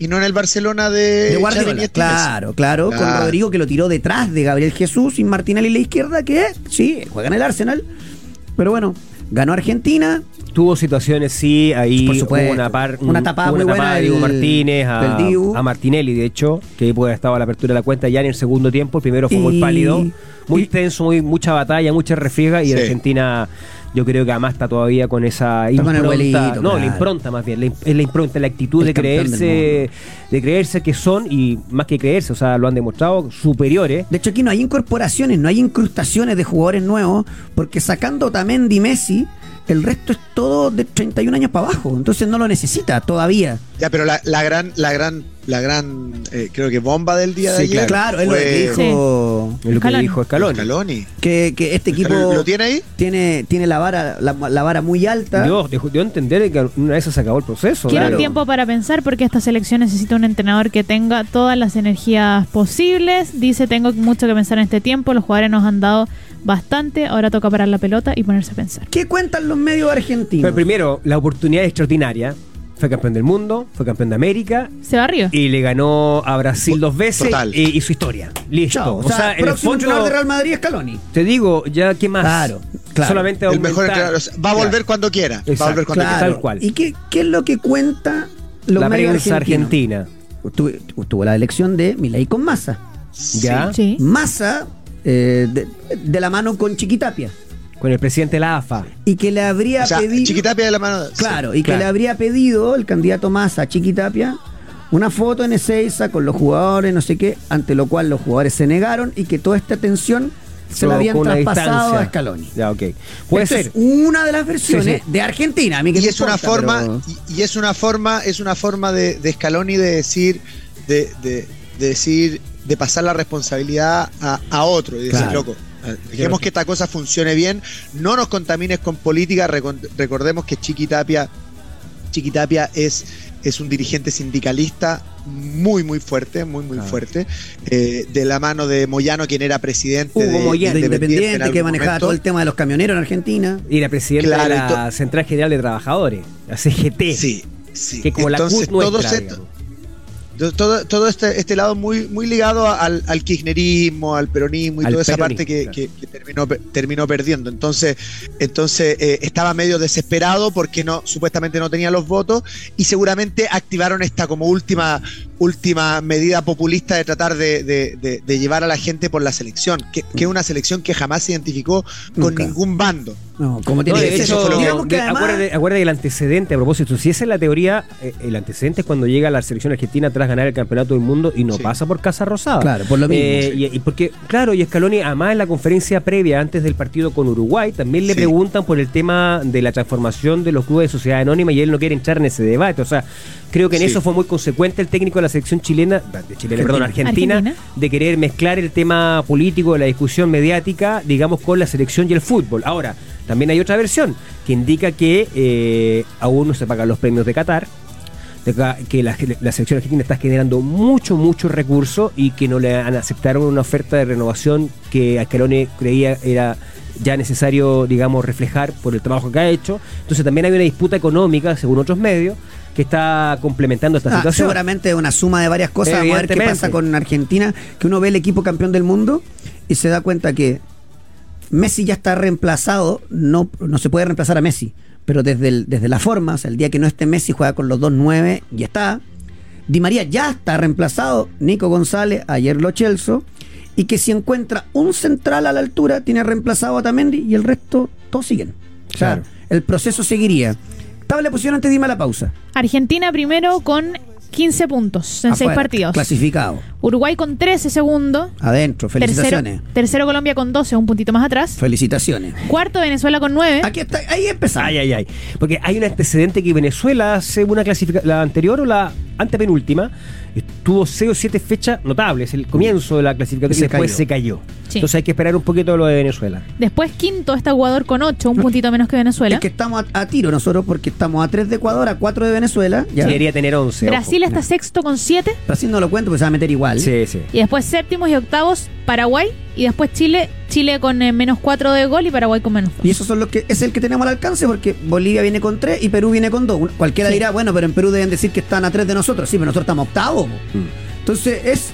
y no en el Barcelona de, de Guardiola. Messi. Claro, claro, con Claro. Rodrigo que lo tiró detrás de Gabriel Jesús y Martinelli en la izquierda, que sí, juega en el Arsenal. Pero bueno, ganó Argentina. Tuvo situaciones, sí, ahí Por supuesto. hubo una, par, Una un- tapada hubo muy buena de Diego Martínez, a, a Martinelli, de hecho, que puede haber estado a la apertura de la cuenta ya en el segundo tiempo. El primero fue muy pálido, muy y- tenso, muy, mucha batalla, mucha refriega. Y Sí. Argentina, yo creo que además está todavía con esa impronta. abuelito, no, claro. la impronta más bien, la, es la impronta, la actitud El de creerse, de creerse que son, y más que creerse, o sea, lo han demostrado, superiores. De hecho, aquí no hay incorporaciones, no hay incrustaciones de jugadores nuevos, porque sacando Otamendi y Messi, el resto es todo de 31 años para abajo. Entonces no lo necesita todavía. Ya, pero la, la gran, la gran, la gran, eh, creo que bomba del día de Sí, ayer. Claro, es lo que fue dijo lo que Scaloni. dijo Scaloni. Scaloni. que, que este equipo ¿Lo tiene ahí? tiene, tiene la vara, la, la vara muy alta. Dio, dejó- dio a entender que una vez se acabó el proceso. Quiero claro. tiempo para pensar porque esta selección necesita un entrenador que tenga todas las energías posibles. Dice, tengo mucho que pensar en este tiempo, los jugadores nos han dado bastante, ahora toca parar la pelota y ponerse a pensar. ¿Qué cuentan los medios argentinos? Pero primero, la oportunidad extraordinaria. Fue campeón del mundo, fue campeón de América ¿Se barrió? y le ganó a Brasil dos veces Total. y, y su historia. Listo. Chao. O sea, el próximo fondo, entrenador de Real Madrid es Scaloni. te digo, ya qué más. Claro, claro. Solamente El mejor entrenador. O sea, va a volver Claro. cuando quiera. Va a volver cuando claro. quiera. tal cual. ¿Y qué, qué es lo que cuenta los La medios prensa argentinos? argentina. Tuvo, tuvo la elección de Milei con Massa. ¿Ya? Sí. Massa eh, de, de la mano con Chiquitapia. Con el presidente de la AFA. Y que le habría O sea, pedido. Chiquitapia de la mano. Claro, sí. y que le habría pedido el candidato Massa a Chiquitapia una foto en Ezeiza con los jugadores, no sé qué, ante lo cual los jugadores se negaron y que toda esta tensión se la habían traspasado a Scaloni. Ya, ok. Puede Esto ser. es una de las versiones Sí, sí. de Argentina. A mí que y me es una importa, forma pero- y, y es una forma es una forma de, de Scaloni de decir de, de- de decir de pasar la responsabilidad a, a otro y decir Claro. loco eh, dejemos que esta cosa funcione bien no nos contamines con política recordemos que Chiquitapia Chiquitapia es es un dirigente sindicalista muy muy fuerte muy muy Claro. fuerte eh, de la mano de Moyano quien era presidente Hugo de, Moyano. de en Independiente, algún que manejaba momento. todo el tema de los camioneros en Argentina. Y la presidenta Claro, de la Central General de Trabajadores, la CGT. sí sí Que como Entonces, la CUT nuestra, todos. Todo, todo este, este lado muy, muy ligado al, al kirchnerismo, al peronismo y Al toda esa parte que, claro. que- que terminó, terminó perdiendo. Entonces, entonces eh, estaba medio desesperado porque no, supuestamente no tenía los votos y seguramente activaron esta como última, última medida populista de tratar de, de- de- de llevar a la gente por la selección, que, que es una selección que jamás se identificó con Nunca. ningún bando. No, como No, tiene de que ser. hecho, Digamos que de- además- acuérdate, acuérdate el antecedente a propósito. Si esa es la teoría, eh, el antecedente es cuando llega la selección argentina tras ganar el campeonato del mundo y no Sí. pasa por Casa Rosada. Claro, por lo mismo, Eh, sí. y, y porque, claro, y Scaloni, además en la conferencia previa, antes del partido con Uruguay, también le Sí. preguntan por el tema de la transformación de los clubes de sociedad anónima y él no quiere entrar en ese debate. O sea, creo que en Sí. eso fue muy consecuente el técnico de la selección chilena, de Chile, perdón, Argentina, Argentina. de querer mezclar el tema político de la discusión mediática, digamos, con la selección y el fútbol. Ahora, también hay otra versión que indica que eh, aún no se pagan los premios de Qatar, que la, la selección argentina está generando mucho, mucho recurso y que no le han aceptaron una oferta de renovación que Ascaloni creía era ya necesario, digamos, reflejar por el trabajo que ha hecho. Entonces también hay una disputa económica, según otros medios, que está complementando esta Ah, situación. seguramente una suma de varias cosas. Vamos a ver qué pasa con Argentina, que uno ve el equipo campeón del mundo y se da cuenta que Messi ya está reemplazado, no, no se puede reemplazar a Messi, pero desde, el- desde la forma, o sea, el día que no esté Messi juega con los dos nueve y está. Di María ya está reemplazado, Nico González, ayer lo Chelso, y que si encuentra un central a la altura, tiene reemplazado a Tamendi y el resto todos siguen. O sea, Claro. el proceso seguiría. Tabla de posición antes de irme a la pausa. Argentina primero con 15 puntos en 6 Afuera, partidos. Clasificado. Uruguay con 13 segundo. Adentro, Tercero, felicitaciones. tercero Colombia con 12, un puntito más atrás. Felicitaciones. Cuarto Venezuela con 9. Aquí está, ahí empezamos. Ay, ay, ay. Porque hay un antecedente que Venezuela hace una clasificación, la anterior o la antepenúltima, tuvo 6 o 7 fechas notables, el comienzo de la clasificación y después cayó. se cayó. Sí. Entonces hay que esperar un poquito lo de Venezuela. Después quinto está Ecuador con 8, un puntito menos que Venezuela. Es que estamos a, a tiro nosotros porque estamos a 3 de Ecuador, a 4 de Venezuela. Ya. Debería tener 11. Brasil ojo. está sexto con 7. Brasil no lo cuento porque se va a meter igual. Sí, sí. Y después séptimos y octavos Paraguay. Y después Chile. Chile con eh, menos 4 de gol y Paraguay con menos 2. Y esos son los que es el que tenemos al alcance porque Bolivia viene con 3 y Perú viene con 2. Cualquiera Sí. dirá, bueno, pero en Perú deben decir que están a 3 de nosotros. Sí, pero nosotros estamos octavos. Mm. Entonces es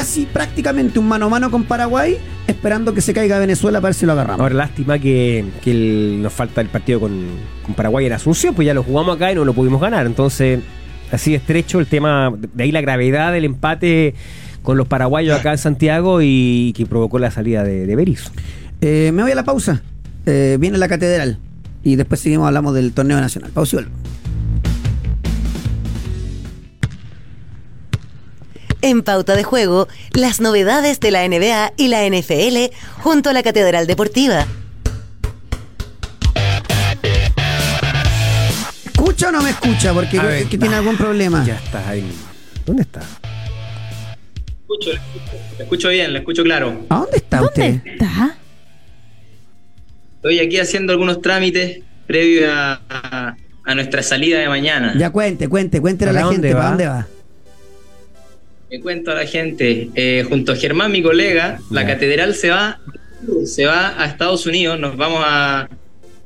casi prácticamente un mano a mano con Paraguay esperando que se caiga Venezuela para ver si lo agarramos. Ahora, lástima que, que el- nos falta el partido con, con Paraguay en Asunción, pues ya lo jugamos acá y no lo pudimos ganar. Entonces, así de estrecho el tema, de ahí la gravedad del empate con los paraguayos acá en Santiago y que provocó la salida de, de Berizzo. Eh, me voy a la pausa. Eh, viene la catedral. Y después seguimos hablamos del torneo nacional. Pausa y En Pauta de Juego, las novedades de la NBA y la NFL junto a la Catedral Deportiva. ¿Escucha o no me escucha? Porque A que- ver, que tiene algún problema. Ya estás ahí. ¿Dónde está? escucho, le escucho, le escucho bien, le escucho claro. ¿A dónde está ¿Dónde usted? está? Estoy aquí haciendo algunos trámites previos a, a- a nuestra salida de mañana. Ya cuente, cuente, cuéntele a la ¿Para gente para dónde va. Me cuento a la gente, eh, junto a Germán, mi colega, la catedral se va, se va a Estados Unidos, nos vamos a,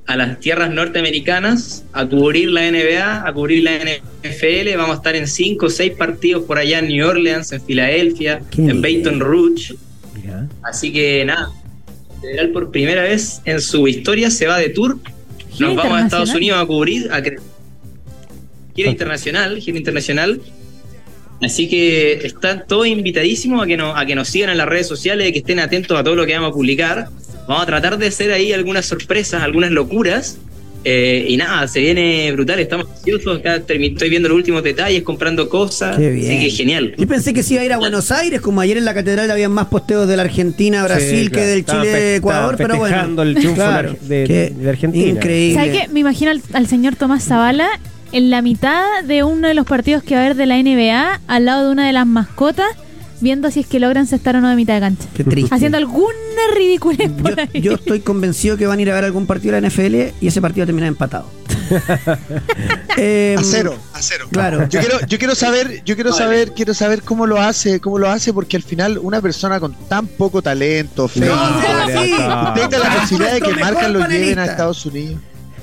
a las tierras norteamericanas a cubrir la NBA, a cubrir la NFL, vamos a estar en cinco o seis partidos por allá en New Orleans, en Filadelfia, en. Baton Rouge. Así que nada, la Catedral por primera vez en su historia se va de tour. Nos vamos a Estados. Unidos a cubrir a gira internacional, gira internacional. Así que están todos invitadísimos a que, nos, a que nos sigan en las redes sociales, que estén atentos a todo lo que vamos a publicar. Vamos a tratar de hacer ahí algunas sorpresas, algunas locuras. Eh, y nada, se viene brutal, estamos ansiosos. Acá estoy viendo los últimos detalles, comprando cosas. Qué bien. Así que genial. Yo pensé que se iba a ir a Buenos Aires, como ayer en la catedral había más posteos de la Argentina, Brasil Sí, que del Estaba Chile, Ecuador, pero bueno. el triunfo de Claro, Argentina. Increíble. ¿Sabes qué? Me imagino al, al señor Tomás Zavala en la mitad de uno de los partidos que va a haber de la NBA, al lado de una de las mascotas, viendo si es que logran cestar o no de mitad de cancha. Qué triste. Haciendo alguna ridiculez por yo, ahí. yo estoy convencido que van a ir a ver algún partido de la NFL y ese partido termina empatado. [LAUGHS] Eh, A cero, a cero. Claro. Yo quiero, yo quiero saber, yo quiero saber, quiero saber cómo lo hace, cómo lo hace, porque al final una persona con tan poco talento, fe, No, tenga la posibilidad de que marcan lo lleven a. Estados Unidos.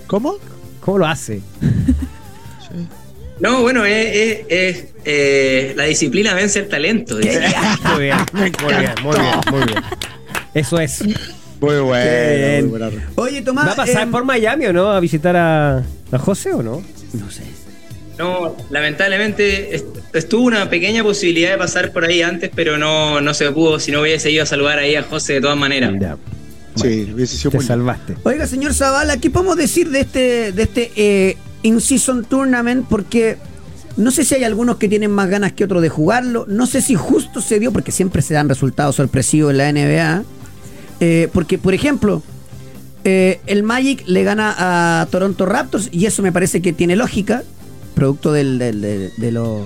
¿Cómo? ¿Cómo lo hace? No, bueno, es, es- es, eh, la disciplina vence el talento. dice. [LAUGHS] Muy bien, muy bien, muy bien, muy bien. Eso es. Muy bien. bueno. muy buena. Oye, Tomás. ¿Va a pasar eh, por Miami o no? ¿A visitar a, a José o no? No sé. No, lamentablemente est- estuvo una pequeña posibilidad de pasar por ahí antes, pero no, no se pudo. Si no hubiese ido a saludar ahí a José de todas maneras. Ya, Sí, hubiese sido te muy salvaste. Oiga, señor Zavala, ¿qué podemos decir de este, de este eh, In-Season Tournament? Porque no sé si hay algunos que tienen más ganas que otros de jugarlo. No sé si justo se dio, porque siempre se dan resultados sorpresivos en la NBA. Eh, porque, por ejemplo, eh, el Magic le gana a Toronto Raptors y eso me parece que tiene lógica, producto del, del, del- de lo-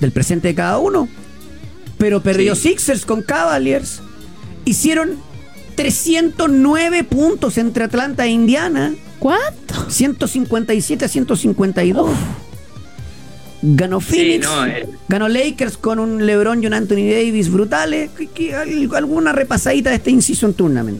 del presente de cada uno. Pero perdió Sí. Sixers con Cavaliers. Hicieron 309 puntos entre Atlanta e Indiana. ¿Cuánto? 157 a 152. Ganó Sí, Phoenix. no, eh. Ganó Lakers con un LeBron y un Anthony Davis brutales. ¿Qué- qué- al- alguna repasadita de este In-Season Tournament.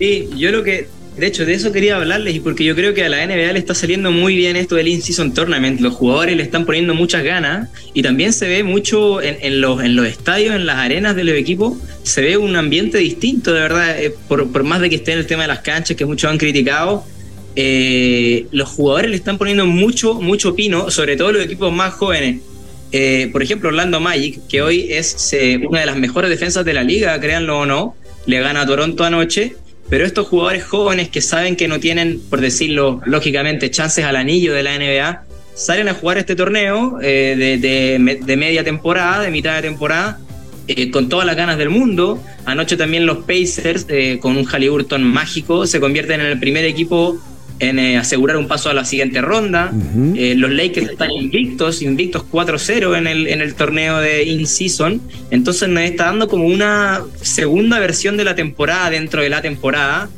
Sí, yo lo que, de hecho, de eso quería hablarles y porque yo creo que a la NBA le está saliendo muy bien esto del In-Season Tournament. Los jugadores le están poniendo muchas ganas y también se ve mucho en, en los, en los estadios, en las arenas de los equipos, se ve un ambiente distinto, de verdad, eh, por, por más de que esté en el tema de las canchas, que muchos han criticado. Eh, los jugadores le están poniendo mucho, mucho pino, sobre todo los equipos más jóvenes. Eh, por ejemplo, Orlando Magic, que hoy es una de las mejores defensas de la liga, créanlo o no, le gana a Toronto anoche. Pero estos jugadores jóvenes que saben que no tienen, por decirlo lógicamente, chances al anillo de la NBA, salen a jugar este torneo eh, de, media temporada, de mitad de temporada, eh, con todas las ganas del mundo. Anoche también los Pacers, con un Halliburton mágico, se convierten en el primer equipo en eh, asegurar un paso a la siguiente ronda. Eh, los Lakers están invictos, invictos 4-0 en el, en el torneo de in-season. Entonces nos está dando como una segunda versión de la temporada dentro de la temporada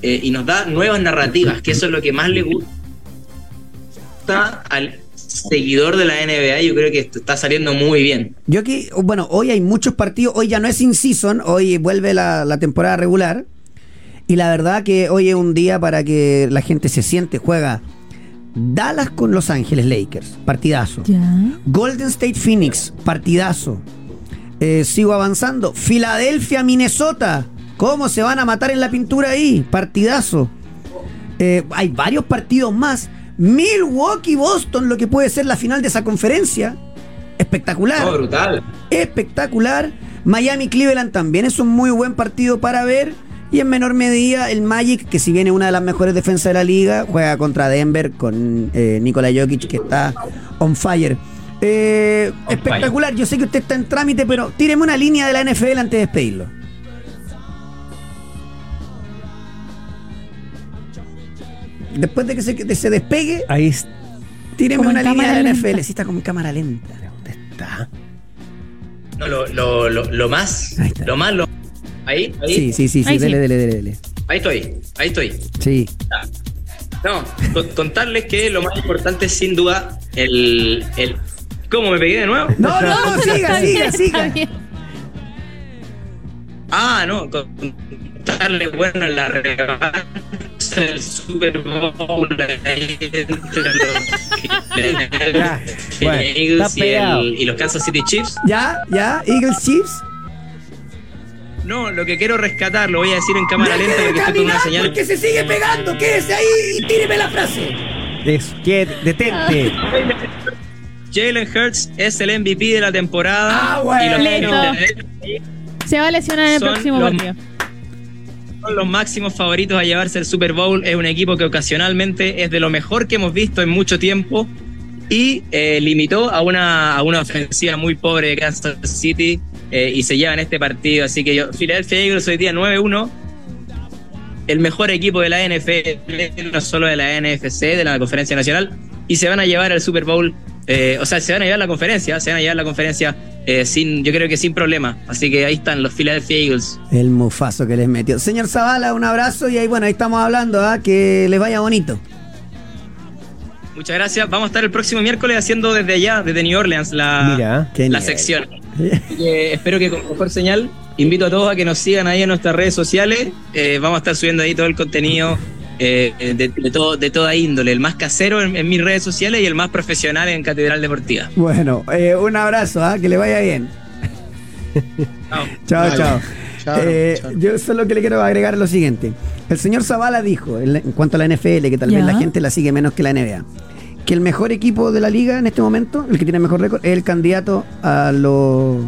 eh, y nos da nuevas narrativas, que eso es lo que más le gusta al seguidor de la NBA. Yo creo que esto está saliendo muy bien. Yo aquí, bueno, hoy hay muchos partidos, hoy ya no es in-season, hoy vuelve la, la temporada regular. Y la verdad que hoy es un día para que la gente se siente, juega Dallas con Los Ángeles Lakers, partidazo. Ya. Golden State Phoenix, partidazo. Eh, sigo avanzando. Filadelfia, Minnesota. ¿Cómo se van a matar en la pintura ahí? Partidazo. Eh, hay varios partidos más. Milwaukee, Boston, lo que puede ser la final de esa conferencia. Espectacular. Oh, brutal. Espectacular. Miami, Cleveland también es un muy buen partido para ver. Y en menor medida el Magic, que si bien es una de las mejores defensas de la liga, juega contra Denver con eh, Nikola Jokic, que está on fire. Eh, On espectacular. Yo sé que usted está en trámite, pero tíreme una línea de la NFL antes de despedirlo. Después de que se, despegue, Ahí tíreme una línea de la lenta. NFL. Sí, está como en cámara lenta. ¿Dónde está? No, lo, lo, lo, lo más, lo más, lo... Ahí, ahí, Sí, sí, sí, sí. Ahí sí. Dele, dele, dele, dele. ahí estoy, ahí estoy. Sí. No, con- contarles que lo más importante es sin duda el, el... ¿Cómo me pegué de nuevo? No, no, no, siga, siga, siga. Ah, no, contarles, bueno, la revancha del Super Bowl ahí entre Ya, los bueno, el- y los Kansas City Chiefs. Ya, ya, Eagles Chiefs. No, lo que quiero rescatar, lo voy a decir en cámara lenta de porque estoy con una señal. porque se sigue pegando. Quédese ahí y tíreme la frase. Que detente. Jalen Hurts es el MVP de la temporada. Ah, bueno. Y los Listo. Se va a lesionar en el próximo partido. son los máximos favoritos a llevarse el Super Bowl. Es un equipo que ocasionalmente es de lo mejor que hemos visto en mucho tiempo y eh, limitó a una, a una ofensiva muy pobre de Kansas City eh, y se llevan este partido. Así que yo, Philadelphia Eagles hoy día 9-1. El mejor equipo de la NFL, no solo de la NFC, de la Conferencia Nacional, y se van a llevar al Super Bowl. eh, o sea, se van a llevar la conferencia, se van a llevar la conferencia eh, sin, yo creo que sin problema. Así que ahí están los Philadelphia Eagles. El mufazo que les metió. Señor Zavala, un abrazo y ahí, bueno, ahí estamos hablando, ¿ah? que les vaya bonito. Muchas gracias. Vamos a estar el próximo miércoles haciendo desde allá, desde New Orleans, la, Mira, la nivel. sección. [LAUGHS] Que espero que con mejor señal. Invito a todos a que nos sigan ahí en nuestras redes sociales. Eh, vamos a estar subiendo ahí todo el contenido eh, de, de todo, de toda índole. El más casero en, en mis redes sociales y el más profesional en Catedral Deportiva. Bueno, eh, un abrazo, ¿ah? que le vaya bien. Chao. [LAUGHS] Chao, Vale. chao. Chao, Eh, chao. Yo solo que le quiero agregar lo siguiente. El señor Zavala dijo, en, la- en cuanto a la NFL, que tal vez la gente la sigue menos que la NBA, que el mejor equipo de la liga en este momento, el que tiene mejor récord, es el candidato a lo,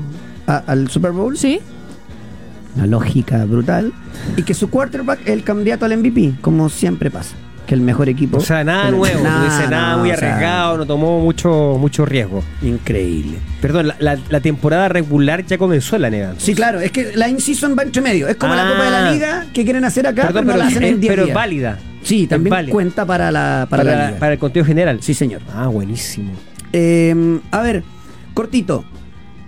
a- al Super Bowl. ¿Sí? Una lógica brutal. Y que su quarterback es el candidato al MVP, como siempre pasa. Que el mejor equipo. O sea, nada el- nuevo, no dice nada no, muy o sea, arriesgado, no tomó mucho, mucho riesgo. increíble. Perdón, la, la- la temporada regular ya comenzó en la nega. Sí, claro, es que la in-season va entre medio. Es como la Ah. Copa de la Liga que quieren hacer acá, Perdón, pero, no pero, la hacen es, en 10 pero es días. válida. Sí, también cuenta para la, para, la liga. para el conteo general. Sí, señor. Ah, buenísimo. Eh, a ver, cortito.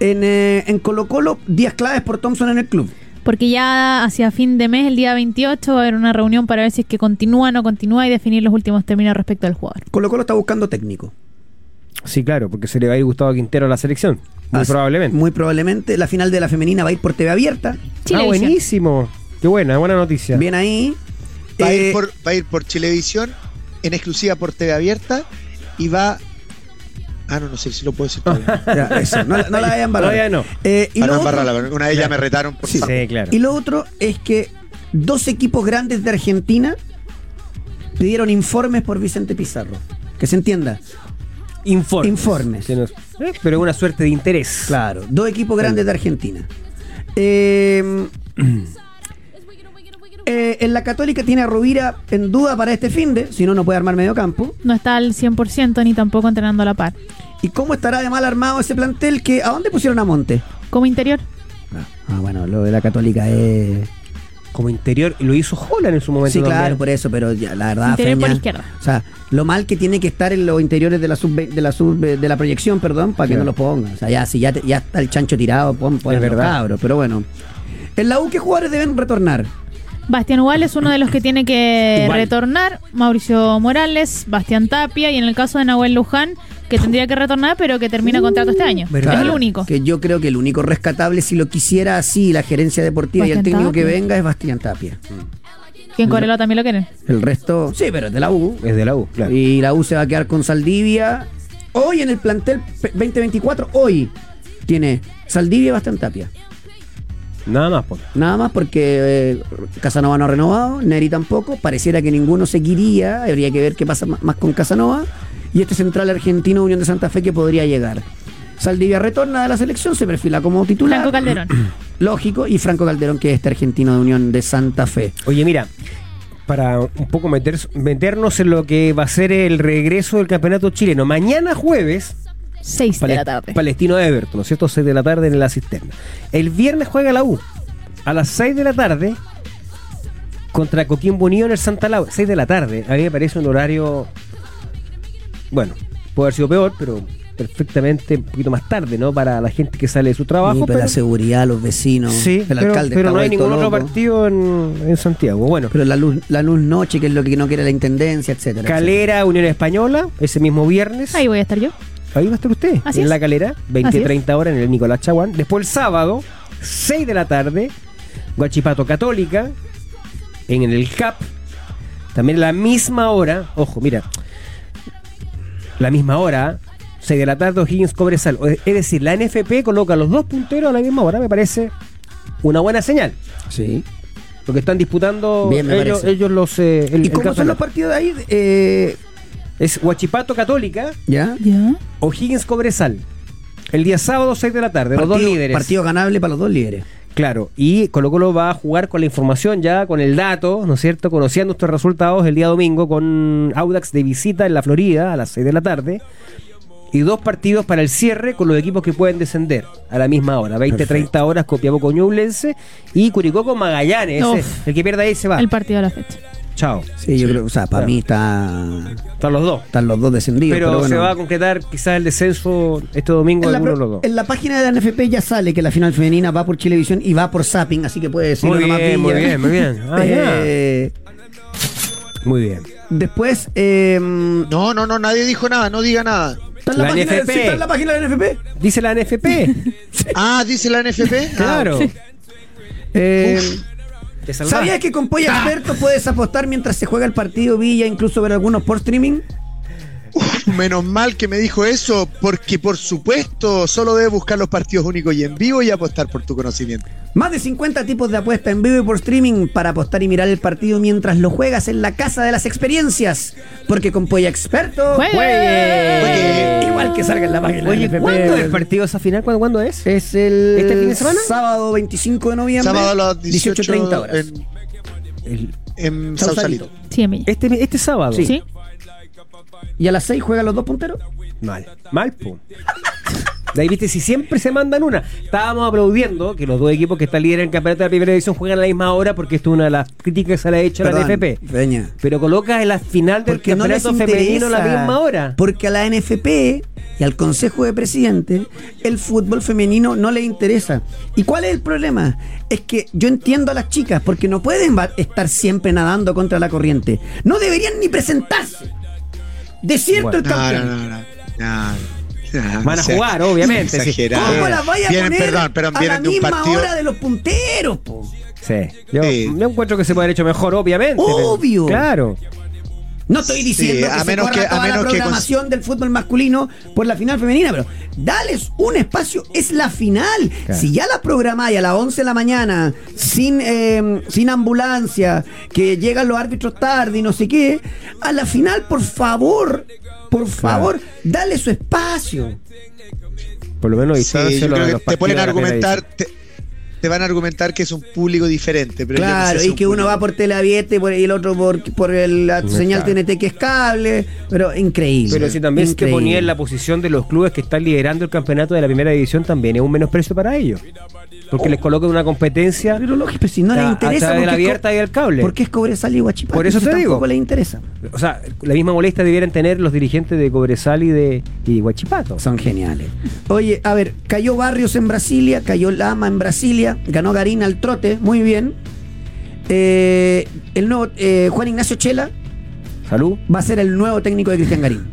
En, eh, en Colo Colo, días claves por Thompson en el club. Porque ya hacia fin de mes, el día 28, va a haber una reunión para ver si es que continúa o no continúa y definir los últimos términos respecto al jugador. Colo Colo está buscando técnico. Sí, claro, porque se le va a ir Gustavo Quintero a la selección. Muy Así- probablemente. Muy probablemente. La final de la femenina va a ir por TV abierta. ah, buenísimo. Qué buena, buena noticia. Bien ahí. Va, a Eh, ir por, va a ir por Chilevisión en exclusiva por TV abierta y va. Ah, no, no sé si lo puedo decir [LAUGHS] todavía. ya, eso, no, la- no la vayan. Todavía no. Eh, y, no otro, una de ellas me retaron por Sí. Sí, claro. y lo otro es que dos equipos grandes de Argentina pidieron informes por Vicente Pizarro. Que se entienda. Informes. Informes. Que nos- eh, pero una suerte de interés. Claro, dos equipos grandes de Argentina. Eh, eh, en la Católica tiene a Rovira en duda para este fin de, si no, no puede armar medio campo. No está al 100% ni tampoco entrenando a la par. ¿Y cómo estará de mal armado ese plantel? que ¿A dónde pusieron a Monte? Como interior, Ah, bueno, lo de la Católica es. Como interior, y lo hizo Holland en su momento. Sí, también. claro, por eso, pero ya, la verdad. interior por izquierda. O sea, lo mal que tiene que estar en los interiores de la sub de la sub de la proyección, perdón, para que no lo pongan. O sea, ya si ya, te- ya está el chancho tirado, pon, pon Es verdad. cabros, pero bueno. En la U, ¿qué jugadores deben retornar? Bastián Ubal es uno de los que tiene que Ubal. retornar. Mauricio Morales, Bastián Tapia y en el caso de Nahuel Luján, que tendría que retornar, pero que termina contrato este año. ¿verdad? Es el único. Que yo creo que el único rescatable, si lo quisiera así, la gerencia deportiva y el técnico que venga, es Bastián Tapia. Que en Corelo también lo quieren. El resto, sí, pero es de la U. Es de la U, claro. Y la U se va a quedar con Saldivia. Hoy en el plantel pe- 2024, hoy tiene Saldivia y Bastián Tapia. Nada más, pues. Nada más porque eh, Casanova no ha renovado, Neri tampoco. Pareciera que ninguno seguiría. Habría que ver qué pasa más con Casanova. Y este central argentino, Unión de Santa Fe, que podría llegar. Saldivia retorna de la selección, se perfila como titular. Franco Calderón. [CLEARS THROAT] Lógico. Y Franco Calderón, que es este argentino de Unión de Santa Fe. Oye, mira, para un poco meter- meternos en lo que va a ser el regreso del campeonato chileno. Mañana jueves, 6 de la tarde. Palestino Everton, ¿no es cierto? 6 de la tarde en la cisterna. El viernes juega la U. A las 6 de la tarde contra Coquimbo Unido en el Santa Laura. 6 de la tarde. A mí me parece un horario. Bueno, puede haber sido peor, pero perfectamente un poquito más tarde, ¿no? Para la gente que sale de su trabajo. Y para pero- la seguridad, los vecinos, Sí, el pero, alcalde. pero no hay ningún otro partido en, en Santiago. Bueno, Pero la luz, la luz noche, que es lo que no quiere la intendencia, etcétera. Calera, Unión Española, ese mismo viernes. Ahí voy a estar yo. Ahí va a estar usted, Así en es. la calera, Así 20-30 horas en el Nicolás Chaguán. Después el sábado, 6 de la tarde, Guachipato Católica, en el CAP. También a la misma hora, ojo, mira, la misma hora, 6 de la tarde, O'Higgins Cobresal. Es decir, la NFP coloca los dos punteros a la misma hora, me parece una buena señal. Sí. Porque están disputando Bien, me ellos, parece. ellos los. eh, el- ¿Y el cómo son los campeonato. partidos de ahí? Eh, Es Guachipato Católica, ¿Ya? Ya. O'Higgins Cobresal. El día sábado, 6 de la tarde, los dos líderes. Partido ganable para los dos líderes. Claro, y Colo Colo va a jugar con la información ya, con el dato, ¿no es cierto? Conociendo estos resultados el día domingo con Audax de visita en la Florida a las 6 de la tarde. Y dos partidos para el cierre con los equipos que pueden descender a la misma hora. 20-30 horas Copiapó con Ñublense y Curicó con Magallanes. Ese, Uf. el que pierda ahí se va. El partido de la fecha. Chao. Sí, yo creo, o sea, para Claro. mí está, Están los dos. están los dos descendidos. Pero, Pero, se va a concretar quizás el descenso este domingo en de la, pro- los dos. en la página de la NFP ya sale que la final femenina va por Chilevisión y va por Zapping, así que puede decirlo Muy nomás bien, muy bien, muy bien. [LAUGHS] Ah. Eh, Muy bien. después, eh, No, no, no, nadie dijo nada, no diga nada. ¿está en la, La página, NFP. sí, está en la página de la NFP? Dice la NFP. [LAUGHS] Ah, dice la NFP. Ah, claro. Eh, Te. ¿Sabías que con Polla Experto puedes apostar mientras se juega el partido Villa, incluso ver algunos por streaming? Menos mal que me dijo eso, porque por supuesto solo debes buscar los partidos únicos y en vivo y apostar por tu conocimiento. Más de 50 tipos de apuesta en vivo y por streaming para apostar y mirar el partido mientras lo juegas en la casa de las experiencias. Porque con Polla Experto. ¡Juegue! Juegue. Igual que salga en la página Oye, ¿cuándo es el partido esa final? ¿Cuándo, cuándo es? Es el ¿Este fin de semana? sábado 25 de noviembre. Sábado a las 18 18.30 horas. en, El- en Sausalito. Sí, este, este sábado. Sí. Y a las 6 juegan los dos punteros. Mal. Mal. De ahí viste, si siempre se mandan una. Estábamos aplaudiendo que los dos equipos que están líderes en el campeonato de la primera división juegan a la misma hora porque esto es una de las críticas que se le ha hecho a la NFP. Peña. Pero colocas en la final del Porque no les femenino a la misma hora. Porque a la NFP y al Consejo de Presidentes el fútbol femenino no le interesa. ¿Y cuál es el problema? Es que yo entiendo a las chicas porque no pueden estar siempre nadando contra la corriente. No deberían ni presentarse. Desierto Bueno. el campeón. no, no, no, no. No, Van a o sea, jugar, obviamente. ¿Cómo las vaya a Vienen, poner perdón, perdón, a la vienen de un misma partido. hora de los punteros? po? Sí. Yo, Sí. yo encuentro que se puede haber hecho mejor, obviamente. pero- Obvio. Claro. No estoy diciendo Sí, que a se menos corra que- a menos la que programación del fútbol masculino por la final femenina, pero dales un espacio, es la final. Claro. Si ya la programáis a las 11 de la mañana, sin, eh, sin ambulancia, que llegan los árbitros tarde y no sé qué, a la final, por favor, por favor, dale su espacio. Por lo menos Sí, yo creo que te ponen a argumentar, te, te van a argumentar que es un público diferente. Pero yo no sé Claro, si y un que uno público- va por teleabierta y, el otro por, por el- la No señal. TNT que es cable, pero increíble. Pero si también te increíble. ponía en la posición de los clubes que están liderando el campeonato de la primera división, también es un menosprecio para ellos. Porque les coloca en una competencia Pero lógico, pero si no a- les a interesa. través de la porque es co- abierta y el cable. Porque es Cobresal y Guachipato. Por eso te digo. Tampoco les interesa. O sea, la misma molestia debieran tener los dirigentes de Cobresal y de y Huachipato. Son geniales. Oye, a ver, cayó Barrios en Brasilia, cayó Lama en Brasilia, ganó Garín al trote, muy bien. Eh, el nuevo eh, Juan Ignacio Chela Salud. va a ser el nuevo técnico de Cristian Garín.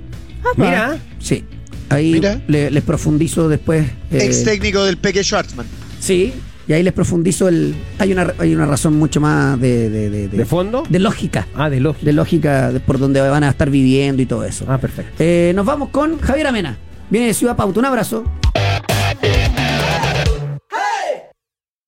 Mira, Sí. Ahí Mira. le- les profundizo después. eh, Ex técnico del Peque Schwartzman. Sí, y ahí les profundizo el. Hay una, hay una razón mucho más de. de, de, de- ¿de fondo? de lógica. Ah, de lógica. De lógica de por donde van a estar viviendo y todo eso. Ah, perfecto. Eh, nos vamos con Javier Amena. Viene de Ciudad Pauta. Un abrazo.